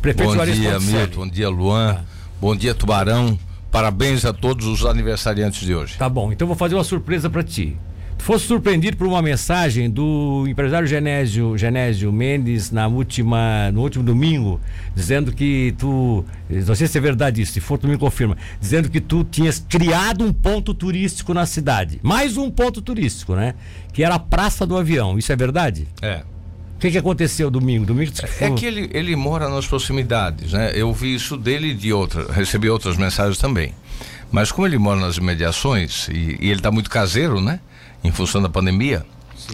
Prefeito bom Juarez dia. Milton. Bom dia, Luan. Ah. Bom dia, Tubarão. Parabéns a todos os aniversariantes de hoje. Tá bom, então vou fazer uma surpresa para ti. Tu fosse surpreendido por uma mensagem do empresário Genésio, Genésio Mendes na última, no último domingo, dizendo que tu, não sei se é verdade isso, se for tu me confirma, dizendo que tu tinhas criado um ponto turístico na cidade. Mais um ponto turístico, né? Que era a Praça do Avião. Isso é verdade? É. O que, que aconteceu domingo? Domingo É foi- que ele, ele mora nas proximidades, né? Eu vi isso dele e de outras, recebi outras mensagens também. Mas como ele mora nas imediações e, e ele está muito caseiro, né? Em função da pandemia,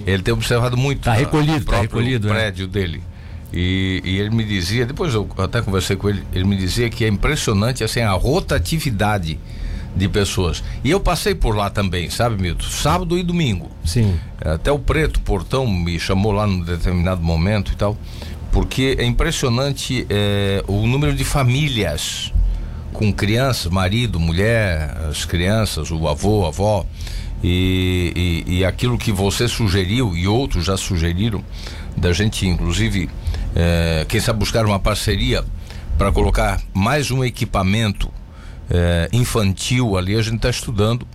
ele tem observado muito Tá recolhido, o tá próprio recolhido, né? prédio dele. E, e ele me dizia, depois eu até conversei com ele, ele me dizia que é impressionante assim a rotatividade de pessoas. E eu passei por lá também, sabe, Milton? Sábado e domingo. Sim. Até o Preto Portão me chamou lá num determinado momento e tal, porque é impressionante é, o número de famílias com crianças, marido, mulher, as crianças, o avô, a avó, e, e, e aquilo que você sugeriu e outros já sugeriram, da gente inclusive, é, quem sabe buscar uma parceria para colocar mais um equipamento é, infantil ali, a gente está estudando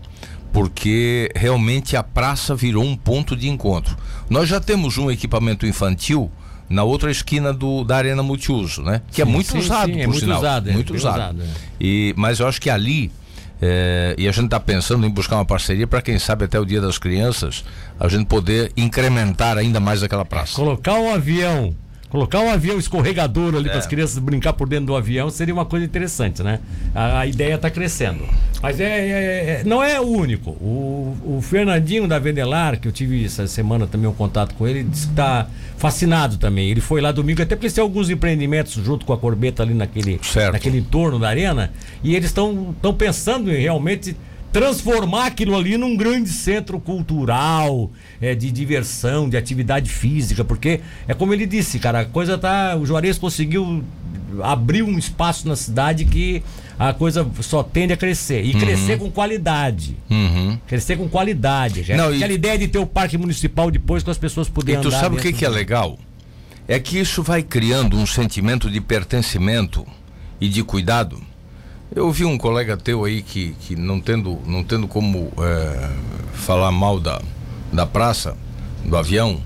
porque realmente a praça virou um ponto de encontro. Nós já temos um equipamento infantil na outra esquina do, da arena multiuso, né? Que é Sim, muito sim, usado, sim, por é muito sinal. usado, é muito usado. usado, é. E, mas eu acho que ali é, e a gente está pensando em buscar uma parceria para quem sabe até o Dia das Crianças a gente poder incrementar ainda mais aquela praça. Colocar um avião, colocar um avião escorregador ali É. para as crianças brincar por dentro do avião seria uma coisa interessante, né? A, a ideia está crescendo. Mas é, é- é- não é o único. O, o Fernandinho da Vendelar, que eu tive essa semana também um contato com ele, disse que está fascinado também. Ele foi lá domingo, até porque têm alguns empreendimentos junto com a Corbeta ali naquele, Certo. naquele entorno da arena, e eles estão pensando em realmente transformar aquilo ali num grande centro cultural, é, de diversão, de atividade física, porque é como ele disse, cara, a coisa tá. O Juarez conseguiu abrir um espaço na cidade que a coisa só tende a crescer. E crescer com qualidade. Uhum. Crescer com qualidade. cara. Não, e- Aquela ideia de ter o parque municipal depois com as pessoas E poderem tu sabe o que, que é legal? É que isso vai criando um sentimento de pertencimento e de cuidado. Eu vi um colega teu aí que, que não tendo não tendo como é, falar mal da, da praça, do avião,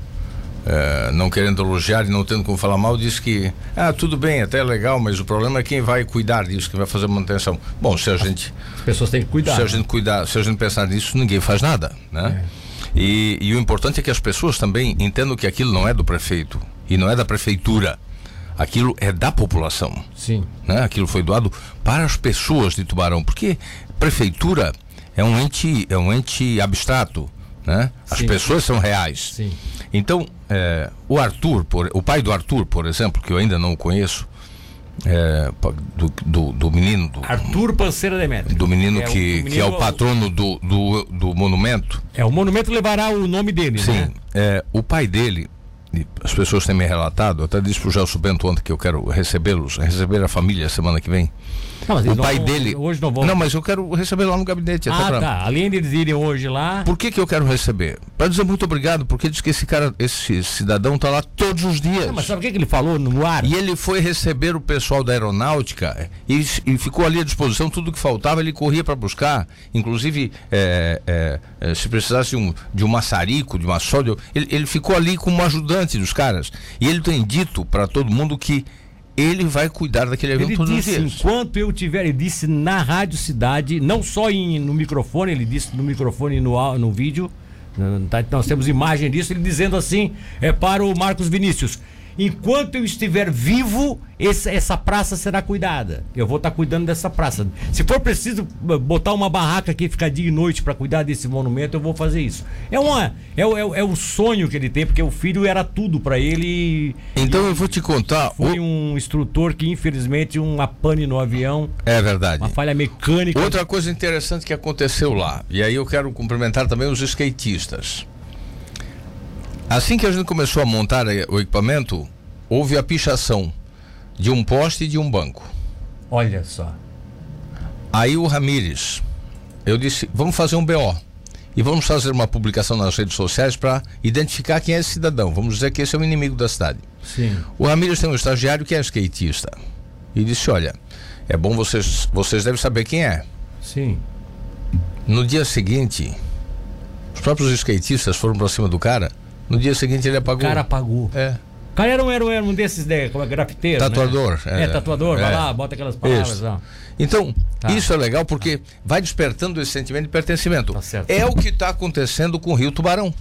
é, não querendo elogiar e não tendo como falar mal, disse que ah, tudo bem, até é legal, mas o problema é quem vai cuidar disso, quem vai fazer manutenção. Bom, se a gente As pessoas têm que cuidar. se a gente cuidar, se a gente pensar nisso, ninguém faz nada, né? E, e o importante é que as pessoas também entendam que aquilo não é do prefeito e não é da prefeitura. Aquilo é da população, Sim. né? Aquilo foi doado para as pessoas de Tubarão, porque prefeitura é um ente, é um ente abstrato, né? As Sim. pessoas são reais. Sim. Então, é, o Arthur, por, o pai do Arthur, por exemplo, que eu ainda não conheço, é, do, do, do menino, do, Arthur Panceira Demetrio. do menino, É o- que, o que é o menino- patrono do, do, do monumento. É, o monumento levará o nome dele, Sim, né? é, o pai dele, as pessoas têm me relatado, até disse pro Gelson Bento ontem que eu quero recebê-los, receber a família semana que vem. Não, O pai não- dele. Hoje não vão. Não, mas eu quero receber lá no gabinete. ah, pra- tá. Além de eles irem hoje lá. Por que, que eu quero receber? Para dizer muito obrigado, porque diz que esse cara, esse cidadão tá lá todos os dias. Não, mas sabe o que, que ele falou no ar? E ele foi receber o pessoal da aeronáutica e, e ficou ali à disposição, tudo que faltava ele corria para buscar. Inclusive, é, é, é, se precisasse de um, de um maçarico, de uma sódio, ele, ele ficou ali como ajudante dos caras. E ele tem dito para todo mundo que ele vai cuidar daquele avião Ele disse, enquanto eu tiver, ele disse na Rádio Cidade, não só em, no microfone, ele disse no microfone e no, no vídeo, tá- nós temos imagem disso, ele dizendo assim, é para o Marcos Vinícius, enquanto eu estiver vivo, esse- essa praça será cuidada. Eu vou estar cuidando dessa praça. Se for preciso b- botar uma barraca aqui, ficar dia e noite para cuidar desse monumento, eu vou fazer isso. É, uma, é, o- é, é o sonho que ele tem, porque o filho era tudo para ele. Então eu vou te contar. foi o- um instrutor que, infelizmente, uma pane no avião, É verdade. uma falha mecânica. Outra coisa interessante que aconteceu lá, e aí eu quero cumprimentar também os skatistas. Assim que a gente começou a montar eh, o equipamento, houve a pichação de um poste e de um banco. Olha só. Aí o Ramires, eu disse, vamos fazer um BO. E vamos fazer uma publicação nas redes sociais para identificar quem é esse cidadão. Vamos dizer que esse é o inimigo da cidade. Sim. O Ramires tem um estagiário que é skatista. e disse: Olha, é bom vocês, vocês devem saber quem é. Sim. No dia seguinte, os próprios skatistas foram pra cima do cara. No dia seguinte ele O apagou. cara apagou. É. O cara era um, era um, era um desses né, como é, grafiteiros. Tatuador, Né? É, é. tatuador, vai É. lá, bota aquelas palavras. Isso. ó. Então, Tá. isso é legal porque vai despertando esse sentimento de pertencimento. Tá. É o que está acontecendo com o Rio Tubarão.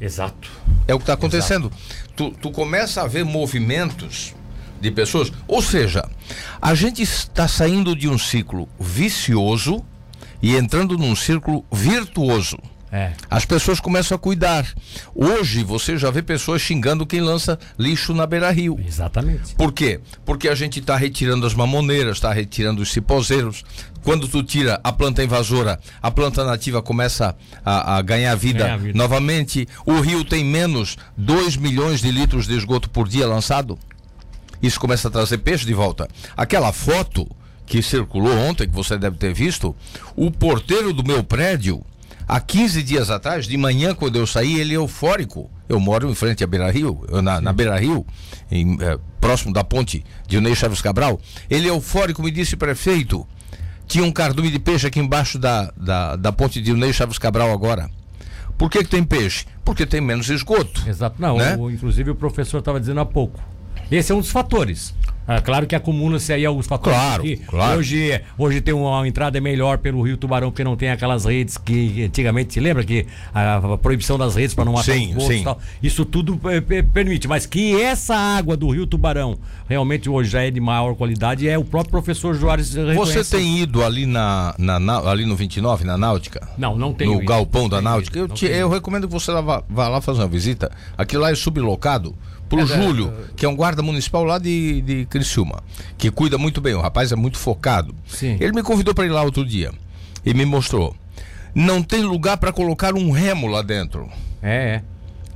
Exato. É o que está acontecendo. Tu, tu começa a ver movimentos de pessoas. Ou seja, a gente está saindo de um ciclo vicioso e entrando num círculo virtuoso. É. As pessoas começam a cuidar. Hoje você já vê pessoas xingando quem lança lixo na beira-rio. Exatamente. Por quê? Porque a gente está retirando as mamoneiras, está retirando os cipozeiros. Quando tu tira a planta invasora, a planta nativa começa a, a ganhar, vida Ganhar vida. novamente. O rio tem menos 2 milhões de litros de esgoto por dia lançado. Isso começa a trazer peixe de volta. Aquela foto que circulou ontem, que você deve ter visto, o porteiro do meu prédio, há 15 dias atrás, de manhã, quando eu saí, ele é eufórico. Eu moro em frente à Beira Rio, na, na Beira Rio, em, eh, próximo da ponte de Ney Chaves Cabral. Ele é eufórico, me disse, prefeito, tinha um cardume de peixe aqui embaixo da, da, da ponte de Ney Chaves Cabral agora. Por que, que tem peixe? Porque tem menos esgoto. Exato. Não, Né? o- inclusive o professor estava dizendo há pouco. Esse é um dos fatores. Ah, claro que acumula-se aí alguns fatores. Claro, que claro. Hoje, hoje tem uma entrada melhor pelo Rio Tubarão, porque não tem aquelas redes que antigamente, se lembra que a, a proibição das redes para não matar Sim, os sim. e tal. Isso tudo pe- permite. Mas que essa água do Rio Tubarão realmente hoje já é de maior qualidade, é o próprio professor Juarez Você tem ido ali na, na, na- ali no 29, na Náutica? Não, não tenho No ido. galpão da Náutica? ido, Eu, te- eu recomendo que você vá, vá lá fazer uma visita. Aquilo lá é sublocado pro É, Júlio, que é um guarda municipal lá de, de Criciúma, que cuida muito bem. O rapaz é muito focado. Sim. Ele me convidou para ir lá outro dia e me mostrou. Não tem lugar para colocar um remo lá dentro. É, é.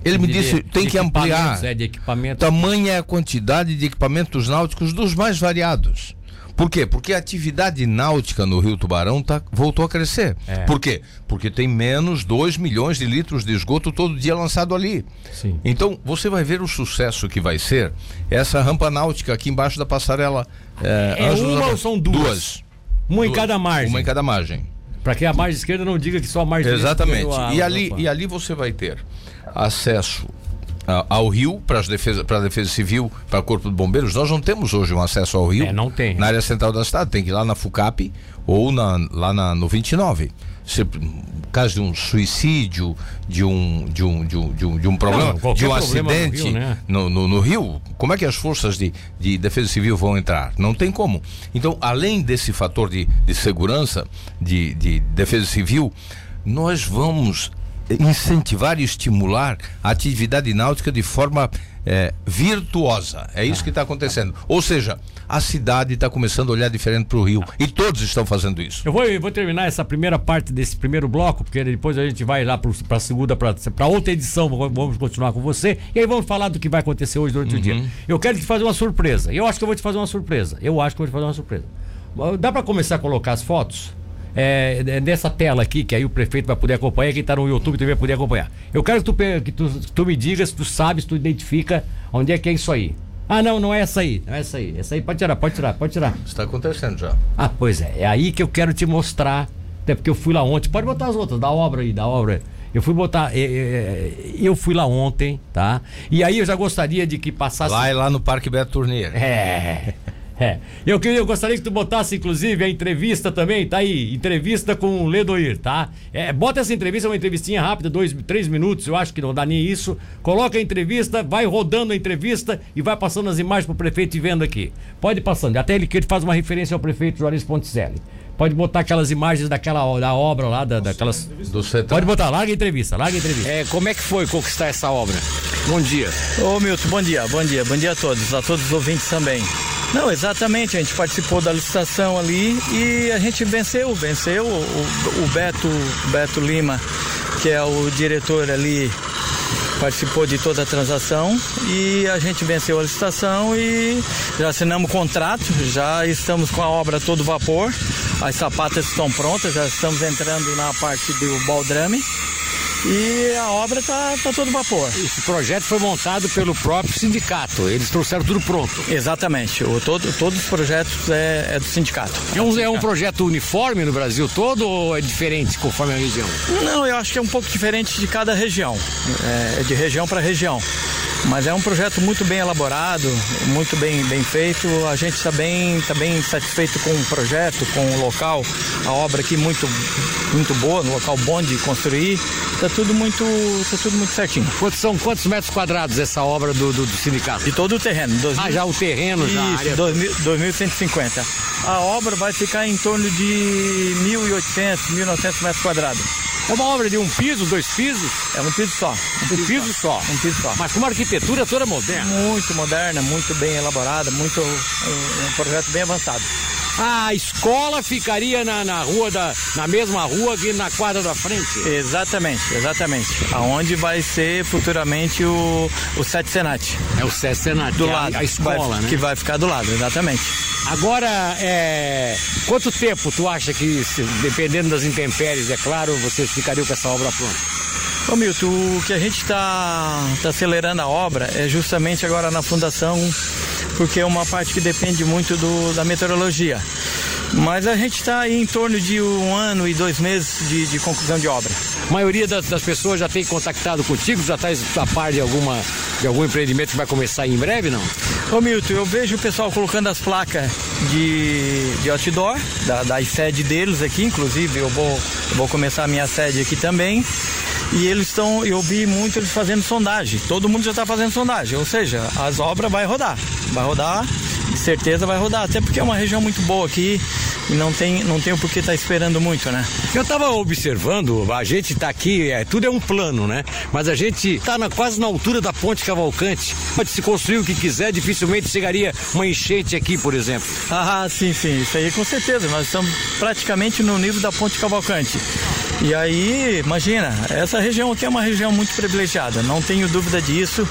Ele me De- disse, de tem que ampliar. É, de equipamento. Tamanha é a quantidade de equipamentos náuticos dos mais variados. Por quê? Porque a atividade náutica no Rio Tubarão tá, voltou a crescer. É. Por quê? Porque tem menos 2 milhões de litros de esgoto todo dia lançado ali. Sim. Então, você vai ver o sucesso que vai ser essa rampa náutica aqui embaixo da passarela. É, É Ângelos uma ou são duas? Duas. Uma em Duas. cada margem. Uma em cada margem. Para que a margem esquerda não diga que só a margem direita Exatamente. perdeu a- E ali, e ali você vai ter acesso ao rio para defesa, para a defesa civil, para o corpo de bombeiros. Nós não temos hoje um acesso ao rio. É, não tem. Na área central da cidade, tem que ir lá na FUCAP ou na, lá na, no 29. Se, caso de um suicídio, de um, de um, de um, de um, de um problema, Não, de um problema no acidente rio, né? no, no, no rio, como é que as forças de, de defesa civil vão entrar? Não tem como. Então, além desse fator de, de segurança, de, de defesa civil, nós vamos incentivar e estimular a atividade náutica de forma eh, virtuosa. É isso que está acontecendo. Ou seja, a cidade está começando a olhar diferente para o rio. E todos estão fazendo isso. Eu vou, eu vou terminar essa primeira parte desse primeiro bloco, porque depois a gente vai lá para a segunda, para outra edição. Vamos continuar com você. E aí vamos falar do que vai acontecer hoje durante o Uhum. dia. Eu quero te fazer uma surpresa. Eu acho que eu vou te fazer uma surpresa. Eu acho que eu vou te fazer uma surpresa. Dá para começar a colocar as fotos? É, é, nessa tela aqui, que aí o prefeito vai poder acompanhar, quem está no YouTube também vai poder acompanhar. Eu quero que tu, que tu, que tu me digas, se tu sabes, tu identifica onde é que é isso aí. Ah, não, não é essa aí. Não é essa aí. Essa aí pode tirar, pode tirar, pode tirar. Está acontecendo já. Ah, pois é. É aí que eu quero te mostrar. Até porque eu fui lá ontem. Pode botar as outras, da obra aí, da obra. Eu fui botar. é, é, eu fui lá ontem, tá? E aí eu já gostaria de que passasse. Lá é lá no Parque Beto Tournier. É. É. Eu, queria, eu gostaria que tu botasse, inclusive, a entrevista também, tá aí. Entrevista com o Ledoir, tá? É, bota essa entrevista, uma entrevistinha rápida, dois, três minutos, eu acho que não dá nem isso. Coloca a entrevista, vai rodando a entrevista e vai passando as imagens pro prefeito e vendo aqui. Pode ir passando. Até ele que ele faz uma referência ao prefeito Juarez Ponticelli. Pode botar aquelas imagens daquela da obra lá, da, daquelas. Do setor. Pode botar, larga a entrevista, larga a entrevista. É, como é que foi conquistar essa obra? Bom dia. Ô Milton, bom dia, bom dia, bom dia a todos, a todos os ouvintes também. Não, exatamente, a gente participou da licitação ali e a gente venceu, venceu o, o- Beto, Beto Lima, que é o diretor ali, participou de toda a transação e a gente venceu a licitação e já assinamos o contrato, já estamos com a obra todo vapor, as sapatas estão prontas, já estamos entrando na parte do baldrame e a obra está tá todo vapor. Esse projeto foi montado pelo próprio sindicato. Eles trouxeram tudo pronto. Exatamente. O, todo, todos os projetos é, é do sindicato. É um, é um projeto uniforme no Brasil todo ou é diferente conforme a região? Não, eu acho que é um pouco diferente de cada região. É, é de região para região. Mas é um projeto muito bem elaborado, muito bem, bem feito. A gente está bem, tá bem satisfeito com o projeto, com o local. A obra aqui muito, muito boa, no local bom de construir. Está tudo muito, tá tudo muito certinho. Quantos são quantos metros quadrados essa obra do, do, do sindicato? De todo o terreno. Dois ah, já o terreno, já. Isso, 2.150. A obra vai ficar em torno de 1.800, 1.900 metros quadrados. É uma obra de um piso, dois pisos? É um piso só. Um, piso, piso só. só. Um piso só. Mas com uma arquitetura toda moderna. Muito moderna, muito bem elaborada, muito um, um projeto bem avançado. A escola ficaria na, na rua da, na mesma rua que na quadra da frente? Exatamente, exatamente. Aonde vai ser futuramente o, o Sete Senat. É o Sete Senat, do é lado. A, a escola, vai, né? Que vai ficar do lado, exatamente. Agora, é, quanto tempo tu acha que, dependendo das intempéries, é claro, vocês ficariam com essa obra pronta? Ô Milton, o que a gente está tá acelerando a obra é justamente agora na fundação, porque é uma parte que depende muito do, da meteorologia. Mas a gente está em torno de um ano e dois meses de, de conclusão de obra. A maioria das, das, pessoas já tem contactado contigo? Já está a par de, alguma, de algum empreendimento que vai começar em breve, não? Ô Milton, eu vejo o pessoal colocando as placas de, de outdoor, da, da sede deles aqui, inclusive eu vou, eu vou começar a minha sede aqui também. E eles estão, eu vi muito eles fazendo sondagem. Todo mundo já está fazendo sondagem, ou seja, as obras vai rodar. Vai rodar, de certeza vai rodar, até porque é uma região muito boa aqui e não tem, não tem o porquê estar tá esperando muito, né? Eu estava observando, a gente está aqui, é, tudo é um plano, né? Mas a gente está quase na altura da Ponte Cavalcante. Pode se construir o que quiser, dificilmente chegaria uma enchente aqui, por exemplo. Ah, sim, sim, isso aí com certeza. Nós estamos praticamente no nível da Ponte Cavalcante. E aí, imagina, essa região aqui é uma região muito privilegiada, não tenho dúvida disso.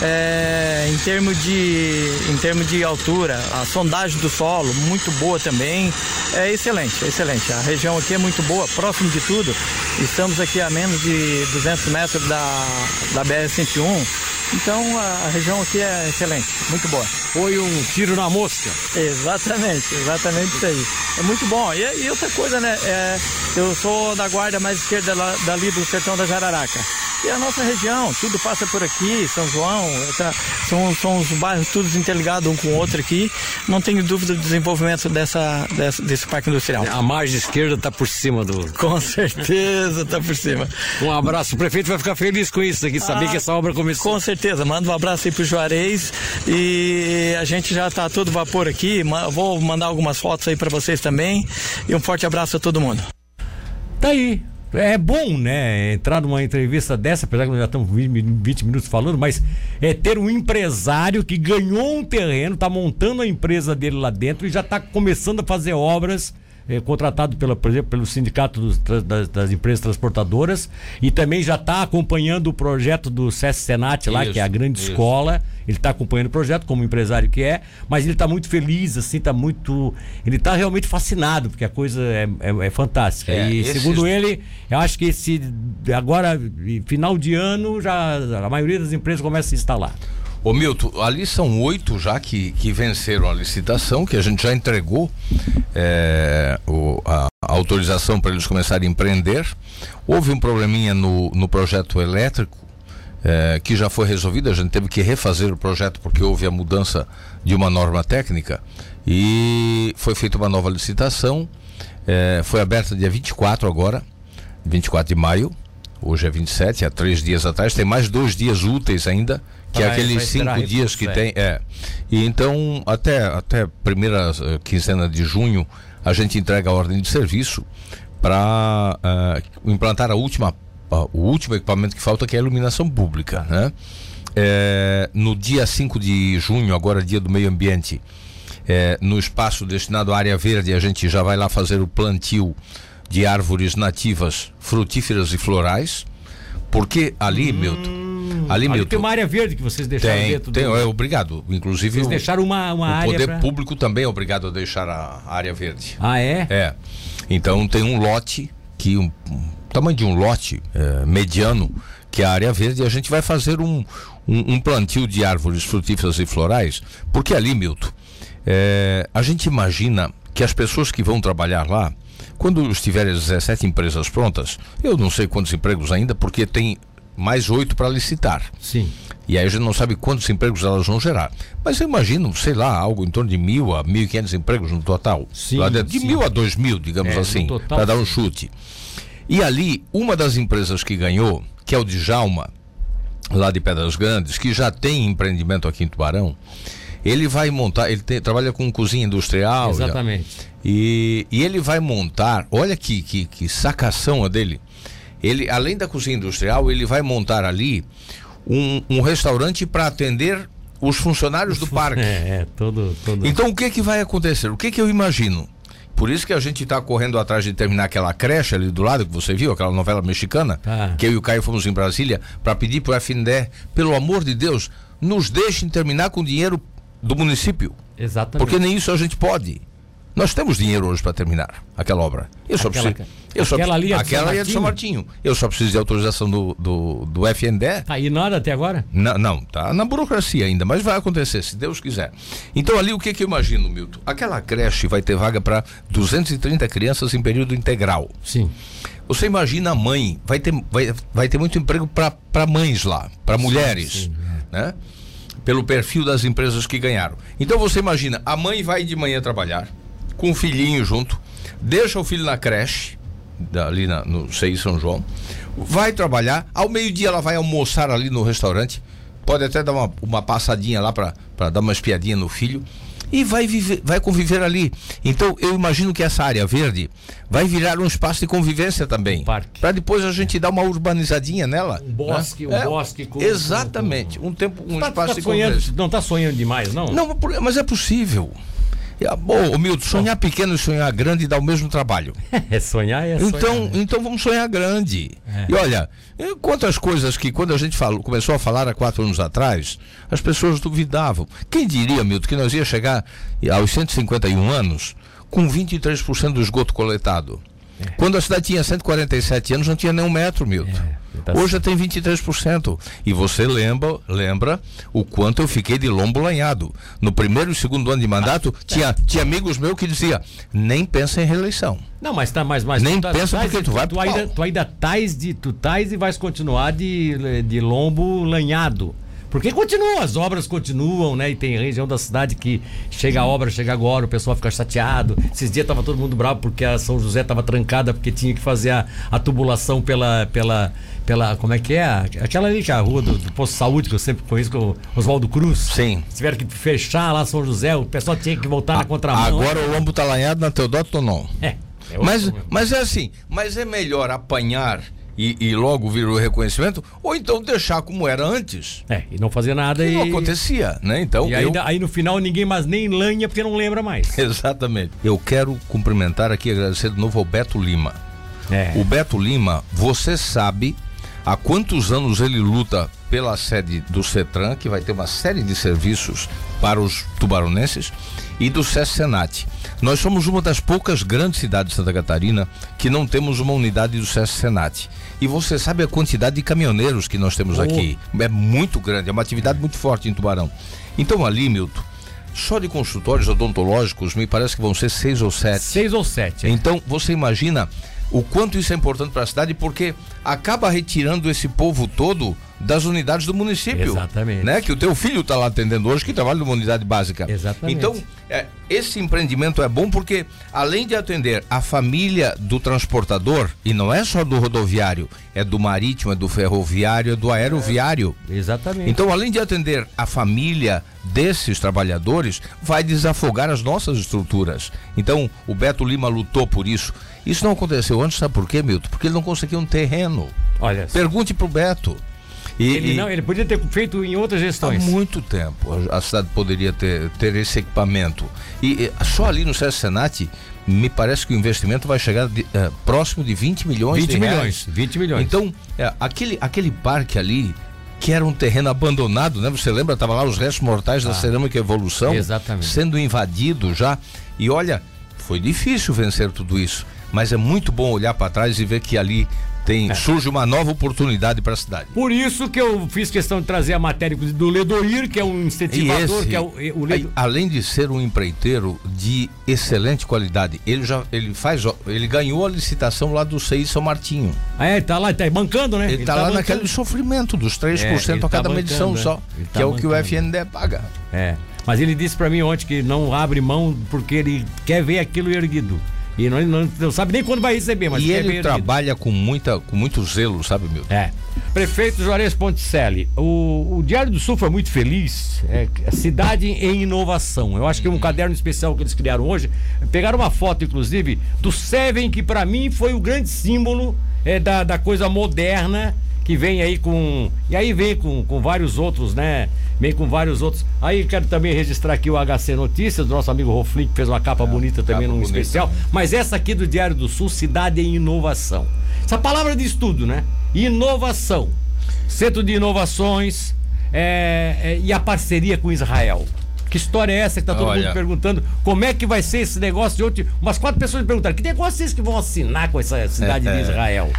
É, em termos de em termos de altura, a sondagem do solo muito boa também, é excelente, é excelente. A região aqui é muito boa, próximo de tudo. Estamos aqui a menos de 200 metros da, da BR-101. Então a, região aqui é excelente, muito boa. Foi um tiro na mosca. Exatamente, exatamente isso aí. É muito bom. E, e outra coisa, né? É, eu sou da guarda mais esquerda lá, dali do sertão da Jararaca. E a nossa região, tudo passa por aqui, São João, tá, são, são os bairros todos interligados um com o outro aqui. Não tenho dúvida do desenvolvimento dessa, dessa desse parque industrial. A margem esquerda está por cima do. Com certeza está por cima. Um abraço. O prefeito vai ficar feliz com isso aqui, saber ah, que essa obra começou. Com certeza. Manda um abraço aí pro Juarez e a gente já está todo vapor aqui. Vou mandar algumas fotos aí para vocês também. E um forte abraço a todo mundo. Tá aí. É bom, né? Entrar numa entrevista dessa, apesar que nós já estamos 20 minutos falando, mas é ter um empresário que ganhou um terreno, está montando a empresa dele lá dentro e já está começando a fazer obras é, contratado pela, por exemplo, pelo Sindicato dos, das, das, Empresas Transportadoras e também já está acompanhando o projeto do SES Senat lá, isso, que é a grande isso. escola. Ele está acompanhando o projeto como empresário que é, mas ele está muito feliz, assim, está muito. Ele está realmente fascinado, porque a coisa é, é, é fantástica. É, e segundo ele, eu acho que esse agora, final de ano, já a maioria das empresas começa a se instalar. Ô Milton, ali são oito já que, que venceram a licitação, que a gente já entregou é, o, a, autorização para eles começarem a empreender. Houve um probleminha no, no projeto elétrico, é, que já foi resolvido, a gente teve que refazer o projeto porque houve a mudança de uma norma técnica e foi feita uma nova licitação. É, foi aberta dia 24 agora, 24 de maio. Hoje é 27, há três dias atrás. Tem mais dois dias úteis ainda que é aqueles cinco dias que tem. É. E então, até, até primeira uh, quinzena de junho, a gente entrega a ordem de serviço para uh, implantar a última, uh, o último equipamento que falta, que é a iluminação pública. Né? É, no dia 5 de junho, agora dia do meio ambiente, é, no espaço destinado à área verde, a gente já vai lá fazer o plantio de árvores nativas frutíferas e florais. Porque ali, hum. Milton, Ali, Ali tem uma área verde que vocês deixaram tem, dentro tem, do... é obrigado. Inclusive. Vocês deixaram uma, uma o área. O poder pra... público também é obrigado a deixar a área verde. Ah, é? É. Então tem um lote que um, tamanho de um lote é, mediano, que é a área verde, e a gente vai fazer um, um, um, plantio de árvores frutíferas e florais, porque ali, Milton, é, a gente imagina que as pessoas que vão trabalhar lá, quando estiverem 17 empresas prontas, eu não sei quantos empregos ainda, porque tem mais oito para licitar. Sim. E aí a gente não sabe quantos empregos elas vão gerar. Mas eu imagino, sei lá, algo em torno de mil a mil e quinhentos empregos no total. Sim, de sim. mil a dois mil, digamos É, assim, para dar um chute. E ali, uma das empresas que ganhou, que é o Djalma, lá de Pedras Grandes, que já tem empreendimento aqui em Tubarão, ele vai montar, ele tem- trabalha com cozinha industrial. já- Exatamente. e, e ele vai montar, olha que, que, que sacação a dele. Ele, além da cozinha industrial, ele vai montar ali um, um restaurante para atender os funcionários do parque. É, é, todo. todo... Então o que que vai acontecer? O que que eu imagino? Por isso que a gente está correndo atrás de terminar aquela creche ali do lado que você viu, aquela novela mexicana, Tá. que eu e o Caio fomos em Brasília para pedir para o FNDE, pelo amor de Deus, nos deixem terminar com dinheiro do município. Exatamente. Porque nem isso a gente pode. Nós temos dinheiro hoje para terminar aquela obra. Eu só Aquela- preciso. Eu só, aquela ali é de aquela São é de São Martinho. Eu só preciso de autorização do, do, do FNDE. Tá aí nada até agora? Não, não, tá na burocracia ainda, mas vai acontecer, se Deus quiser. Então ali o que, que eu imagino, Milton? Aquela creche vai ter vaga para 230 crianças em período integral. Sim. Você imagina a mãe, vai ter, vai, vai ter muito emprego para mães lá, para mulheres, sim, né? Pelo perfil das empresas que ganharam. Então você imagina, a mãe vai de manhã trabalhar, com o filhinho junto, deixa o filho na creche, ali na, no CI São João, vai trabalhar, ao meio-dia ela vai almoçar ali no restaurante, pode até dar uma, uma passadinha lá para dar uma espiadinha no filho. E vai, viver, vai conviver ali. Então, eu imagino que essa área verde vai virar um espaço de convivência também. parque. Para depois a gente dar uma urbanizadinha nela. Um bosque, né? um bosque com- Exatamente. Um tempo, um Tá- espaço tá de sonhando, convivência. não tá sonhando demais, não? Não, mas é possível. Ah, Bom, Milton, sonhar pequeno e sonhar grande dá o mesmo trabalho. É sonhar, é sonhar. Então, né? então vamos sonhar grande. É. E olha, quantas coisas que quando a gente falou, começou a falar há quatro anos atrás, as pessoas duvidavam. Quem diria, Milton, que nós ia chegar aos 151 anos com 23% do esgoto coletado? É. Quando a cidade tinha 147 anos, não tinha nem um metro, Milton. tá Hoje já tem 23%. E você lembra, lembra o quanto eu fiquei de lombo lanhado. No primeiro e segundo ano de mandato, Ah, tinha, tinha amigos meus que diziam, nem pensa em reeleição. Não, mas tá mais mais. Nem tu tá, pensa porque tu vai pro ainda, tu ainda tais de tu tais e vais continuar de, de lombo lanhado. Porque continuam, as obras continuam, né? E tem região da cidade que chega a obra, chega agora, o pessoal fica chateado. Esses dias tava todo mundo bravo porque a São José tava trancada porque tinha que fazer a, a tubulação pela, pela, pela. Como é que é? Aquela ali que é a rua do, do posto de saúde que eu sempre conheço com o Oswaldo Cruz. Sim. Tiveram que fechar lá São José, o pessoal tinha que voltar na contramão. Agora o lombo tá lanhado na Teodoto não. É. é Mas, mas é assim, mas é melhor apanhar e, e logo vir o reconhecimento, ou então deixar como era antes. É, e não fazer nada Que e. não acontecia, né? Então E eu... ainda, aí no final ninguém mais nem lanha porque não lembra mais. Exatamente. Eu quero cumprimentar aqui e agradecer de novo ao Beto Lima. É. O Beto Lima, você sabe há quantos anos ele luta pela sede do CETRAN, que vai ter uma série de serviços para os tubaronenses, e do SESC Senat. Nós somos uma das poucas grandes cidades de Santa Catarina que não temos uma unidade do SESC Senat. E você sabe a quantidade de caminhoneiros que nós temos Oh. aqui. É muito grande, é uma atividade muito forte em Tubarão. Então ali, Milton, só de consultórios odontológicos me parece que vão ser seis ou sete. Seis ou sete. hein? Então você imagina o quanto isso é importante para a cidade, porque acaba retirando esse povo todo das unidades do município. Exatamente. Né? Que o teu filho está lá atendendo hoje, que trabalha numa unidade básica. Exatamente. Então, é, esse empreendimento é bom porque, além de atender a família do transportador, e não é só do rodoviário, é do marítimo, é do ferroviário, é do aeroviário. Exatamente. Então, além de atender a família desses trabalhadores, vai desafogar as nossas estruturas. Então, o Beto Lima lutou por isso. Isso não aconteceu antes, sabe por quê, Milton? Porque ele não conseguiu um terreno. Olha, Pergunte pro Beto. E, ele, e- não, ele podia ter feito em outras Há gestões. muito tempo a, cidade poderia ter, ter esse equipamento. E, e só ali no Sesc Senat, me parece que o investimento vai chegar de, eh, próximo de 20 milhões 20 de reais. milhões. 20 milhões. Então, é, aquele, aquele parque ali, que era um terreno abandonado, né? Você lembra? Tava lá os restos mortais da cerâmica evolução. Exatamente. Sendo invadido já. E olha, foi difícil vencer tudo isso. Mas é muito bom olhar para trás e ver que ali tem surge uma nova oportunidade para a cidade. Por isso que eu fiz questão de trazer a matéria do Ledoir, que é um incentivador, esse, que é o, o Ledo... além de ser um empreiteiro de excelente qualidade, ele já ele faz, ele ganhou a licitação lá do CI São Martinho. Ah, é, tá lá, tá bancando, né? Ele, ele tá, tá lá bancando. naquele sofrimento dos 3% é, a tá cada tá medição bancando, só, é. que é o que o FNDE paga. É. Mas ele disse para mim ontem que não abre mão porque ele quer ver aquilo erguido. E não, não, não, sabe nem quando vai receber, mas E ele trabalha com, muita, com muito zelo, sabe, meu? É. Prefeito Juarez Ponticelli, o, o Diário do Sul foi muito feliz. É, cidade em inovação. Eu acho que um caderno especial que eles criaram hoje, pegaram uma foto, inclusive, do Seven, que para mim foi o grande símbolo é, da, da coisa moderna que vem aí com. E aí vem com, com vários outros, né? Vem com vários outros. Aí quero também registrar aqui o HC Notícias, do nosso amigo Roflin, que fez uma capa é, bonita também num bonita, especial. Né? Mas essa aqui do Diário do Sul, Cidade em Inovação. Essa palavra de estudo, né? Inovação. Centro de Inovações é, é, e a parceria com Israel. Que história é essa que tá todo Olha. mundo perguntando? Como é que vai ser esse negócio de ontem? Umas quatro pessoas me perguntaram: que negócio é esse que vão assinar com essa cidade é, de Israel?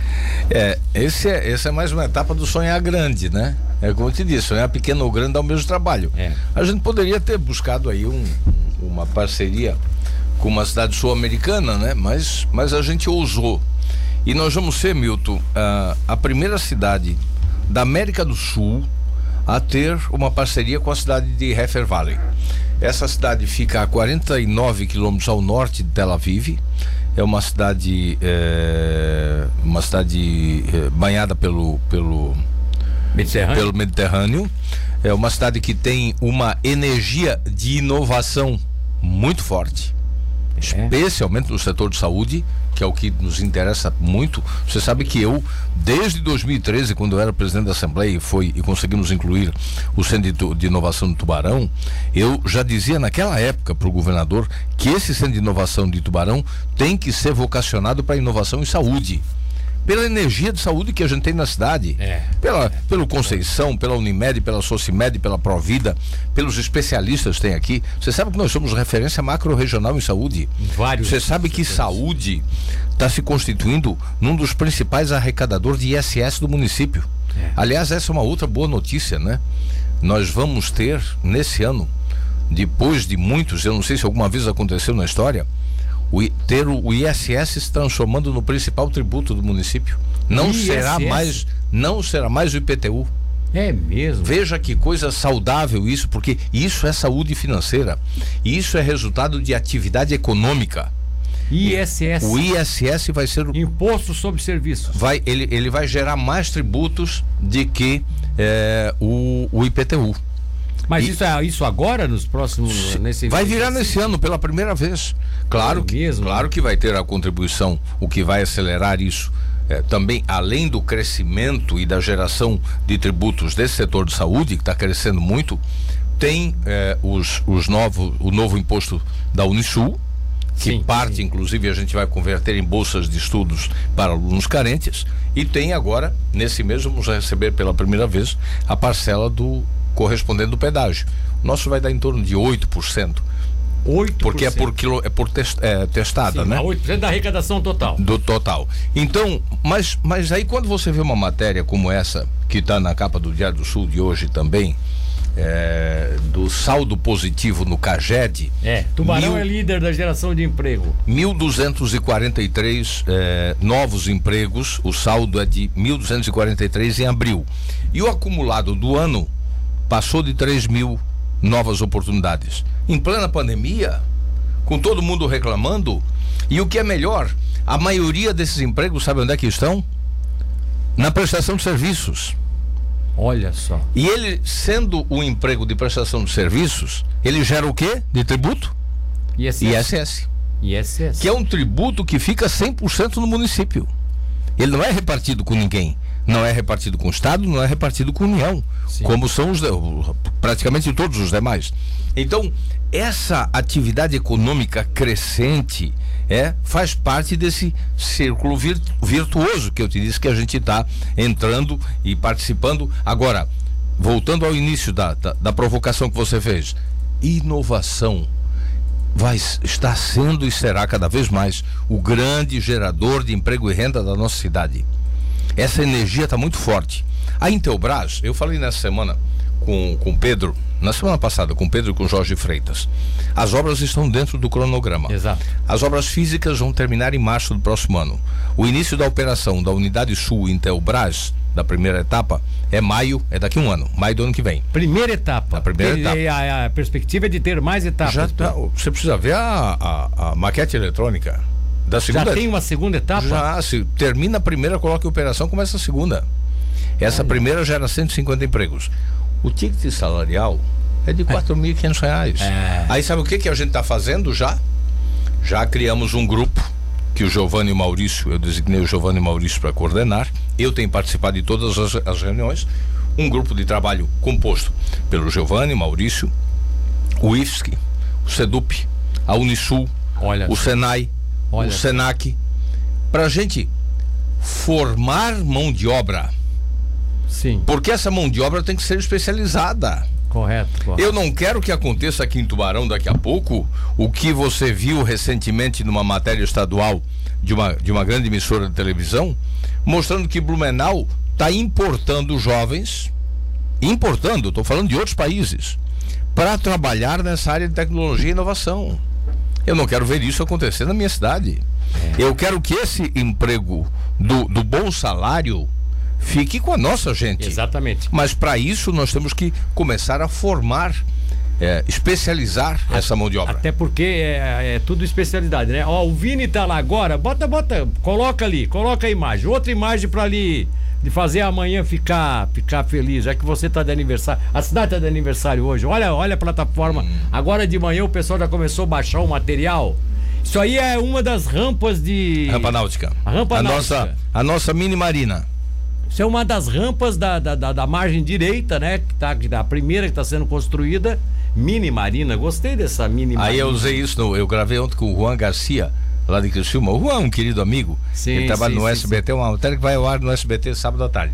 É, esse é, esse é mais uma etapa do sonhar grande, né? É como eu te disse, sonhar pequeno ou grande dá o mesmo trabalho. É. A gente poderia ter buscado aí um, uma parceria com uma cidade sul-americana, né? Mas, mas a gente ousou. E nós vamos ser, Milton, a, a primeira cidade da América do Sul a ter uma parceria com a cidade de Heifer Valley. Essa cidade fica a 49 quilômetros ao norte de Tel Aviv. É uma cidade, é, uma cidade é, banhada pelo, pelo Mediterrâneo. pelo Mediterrâneo. É uma cidade que tem uma energia de inovação muito forte. Especialmente no setor de saúde que é o que nos interessa muito. Você sabe que eu, desde 2013, quando eu era presidente da Assembleia e foi e conseguimos incluir o Centro de Inovação de Tubarão, eu já dizia naquela época para o governador que esse Centro de Inovação de Tubarão tem que ser vocacionado para inovação em saúde pela energia de saúde que a gente tem na cidade. É. Pela, é. Pelo Conceição, pela Unimed, pela Socimed, pela Provida, pelos especialistas que tem aqui. Você sabe que nós somos referência macro-regional em saúde. Vários. Você sabe que saúde está se constituindo num dos principais arrecadadores de ISS do município. É. Aliás, essa é uma outra boa notícia, né? Nós vamos ter nesse ano, depois de muitos, eu não sei se alguma vez aconteceu na história, o, ter o ISS se transformando no principal tributo do município. Não ISS? será mais, não será mais o IPTU. É mesmo. Veja que coisa saudável isso, porque isso é saúde financeira. Isso é resultado de atividade econômica. ISS. O ISS vai ser o imposto sobre serviços. Vai, ele, ele vai gerar mais tributos de que é, o, o IPTU. Mas e, isso é isso agora nos próximos nesse vai virar nesse ano pela primeira vez. Claro, é que, mesmo, claro né? que vai ter a contribuição, o que vai acelerar isso. É, também além do crescimento e da geração de tributos desse setor de saúde que está crescendo muito, tem é, os, os novos o novo imposto da Unisul que sim, parte, sim. inclusive, a gente vai converter em bolsas de estudos para alunos carentes. E tem agora, nesse mês, vamos receber pela primeira vez a parcela do correspondente do pedágio. O nosso vai dar em torno de 8%. 8%. Porque é por quilo, é por test, é, testada, Sim, né? 8% da arrecadação total. Do total. Então, mas, mas aí quando você vê uma matéria como essa, que está na capa do Diário do Sul de hoje também, é, do saldo positivo no CAGED. É, Tubarão mil, é líder da geração de emprego. 1.243 é, novos empregos, o saldo é de 1.243 em abril. E o acumulado do ano passou de 3 mil novas oportunidades. Em plena pandemia, com todo mundo reclamando, e o que é melhor, a maioria desses empregos, sabe onde é que estão? Na prestação de serviços. Olha só. E ele, sendo um emprego de prestação de serviços, ele gera o quê? De tributo? ISS. ISS. ISS. Que é um tributo que fica 100% no município. Ele não é repartido com ninguém não é repartido com o Estado, não é repartido com a União, Sim. como são os praticamente todos os demais. Então, essa atividade econômica crescente é faz parte desse círculo virtuoso que eu te disse que a gente está entrando e participando. Agora, voltando ao início da, da, da provocação que você fez, inovação vai estar sendo e será cada vez mais o grande gerador de emprego e renda da nossa cidade. Essa energia está muito forte. A Intelbras, eu falei nessa semana com com Pedro, na semana passada com Pedro e com Jorge Freitas. As obras estão dentro do cronograma. Exato. As obras físicas vão terminar em março do próximo ano. O início da operação da Unidade Sul Intelbras, da primeira etapa, é maio, é daqui a um ano, maio do ano que vem. Primeira etapa. A primeira E- etapa. e A, a perspectiva é de ter mais etapas. Já tá, você precisa ver a, a, a maquete eletrônica da Já segunda tem uma segunda etapa? Já, se termina a primeira, coloca em operação, começa a segunda. Essa primeira gera 150 empregos. O ticket salarial é de 4.500 reais. É. Aí sabe o que, que a gente está fazendo já? Já criamos um grupo que o Giovanni e o Maurício, eu designei o Giovanni e o Maurício para coordenar. Eu tenho participado de todas as, as reuniões. Um grupo de trabalho composto pelo Giovanni, Maurício, o IFSC, o SEDUP, a Unisul, Olha o. Senai, Olha o. Senac, para gente formar mão de obra, Sim, porque essa mão de obra tem que ser especializada. correto. correto. Eu não quero que aconteça aqui em Tubarão daqui a pouco o que você viu recentemente numa matéria estadual de uma, de uma grande emissora de televisão, mostrando que Blumenau está importando jovens, importando, estou falando de outros países, para trabalhar nessa área de tecnologia e inovação. Eu não quero ver isso acontecer na minha cidade. Eu quero que esse emprego do, do bom salário fique com a nossa gente. Exatamente. Mas para isso nós temos que começar a formar, é, especializar essa mão de obra. Até porque é, é tudo especialidade, né? Ó, o Vini tá lá agora, bota, bota, coloca ali, coloca a imagem. Outra imagem pra ali, de fazer amanhã ficar, ficar feliz, já que você tá de aniversário. A cidade tá de aniversário hoje. Olha, olha a plataforma. Hum. Agora de manhã o pessoal já começou a baixar o material. Isso aí é uma das rampas de. Rampa náutica. A rampa náutica. nossa, a nossa mini marina. Isso é uma das rampas da, da, da, da margem direita, né? Que tá, que tá- a primeira que está sendo construída. Mini Marina. Gostei dessa mini Marina. Aí eu usei isso, no, eu gravei ontem com o Juan Garcia, lá de Criciúma. O Juan um querido amigo. Sim, Ele trabalha sim, no sim, SBT, uma matéria que vai ao ar no SBT sábado à tarde.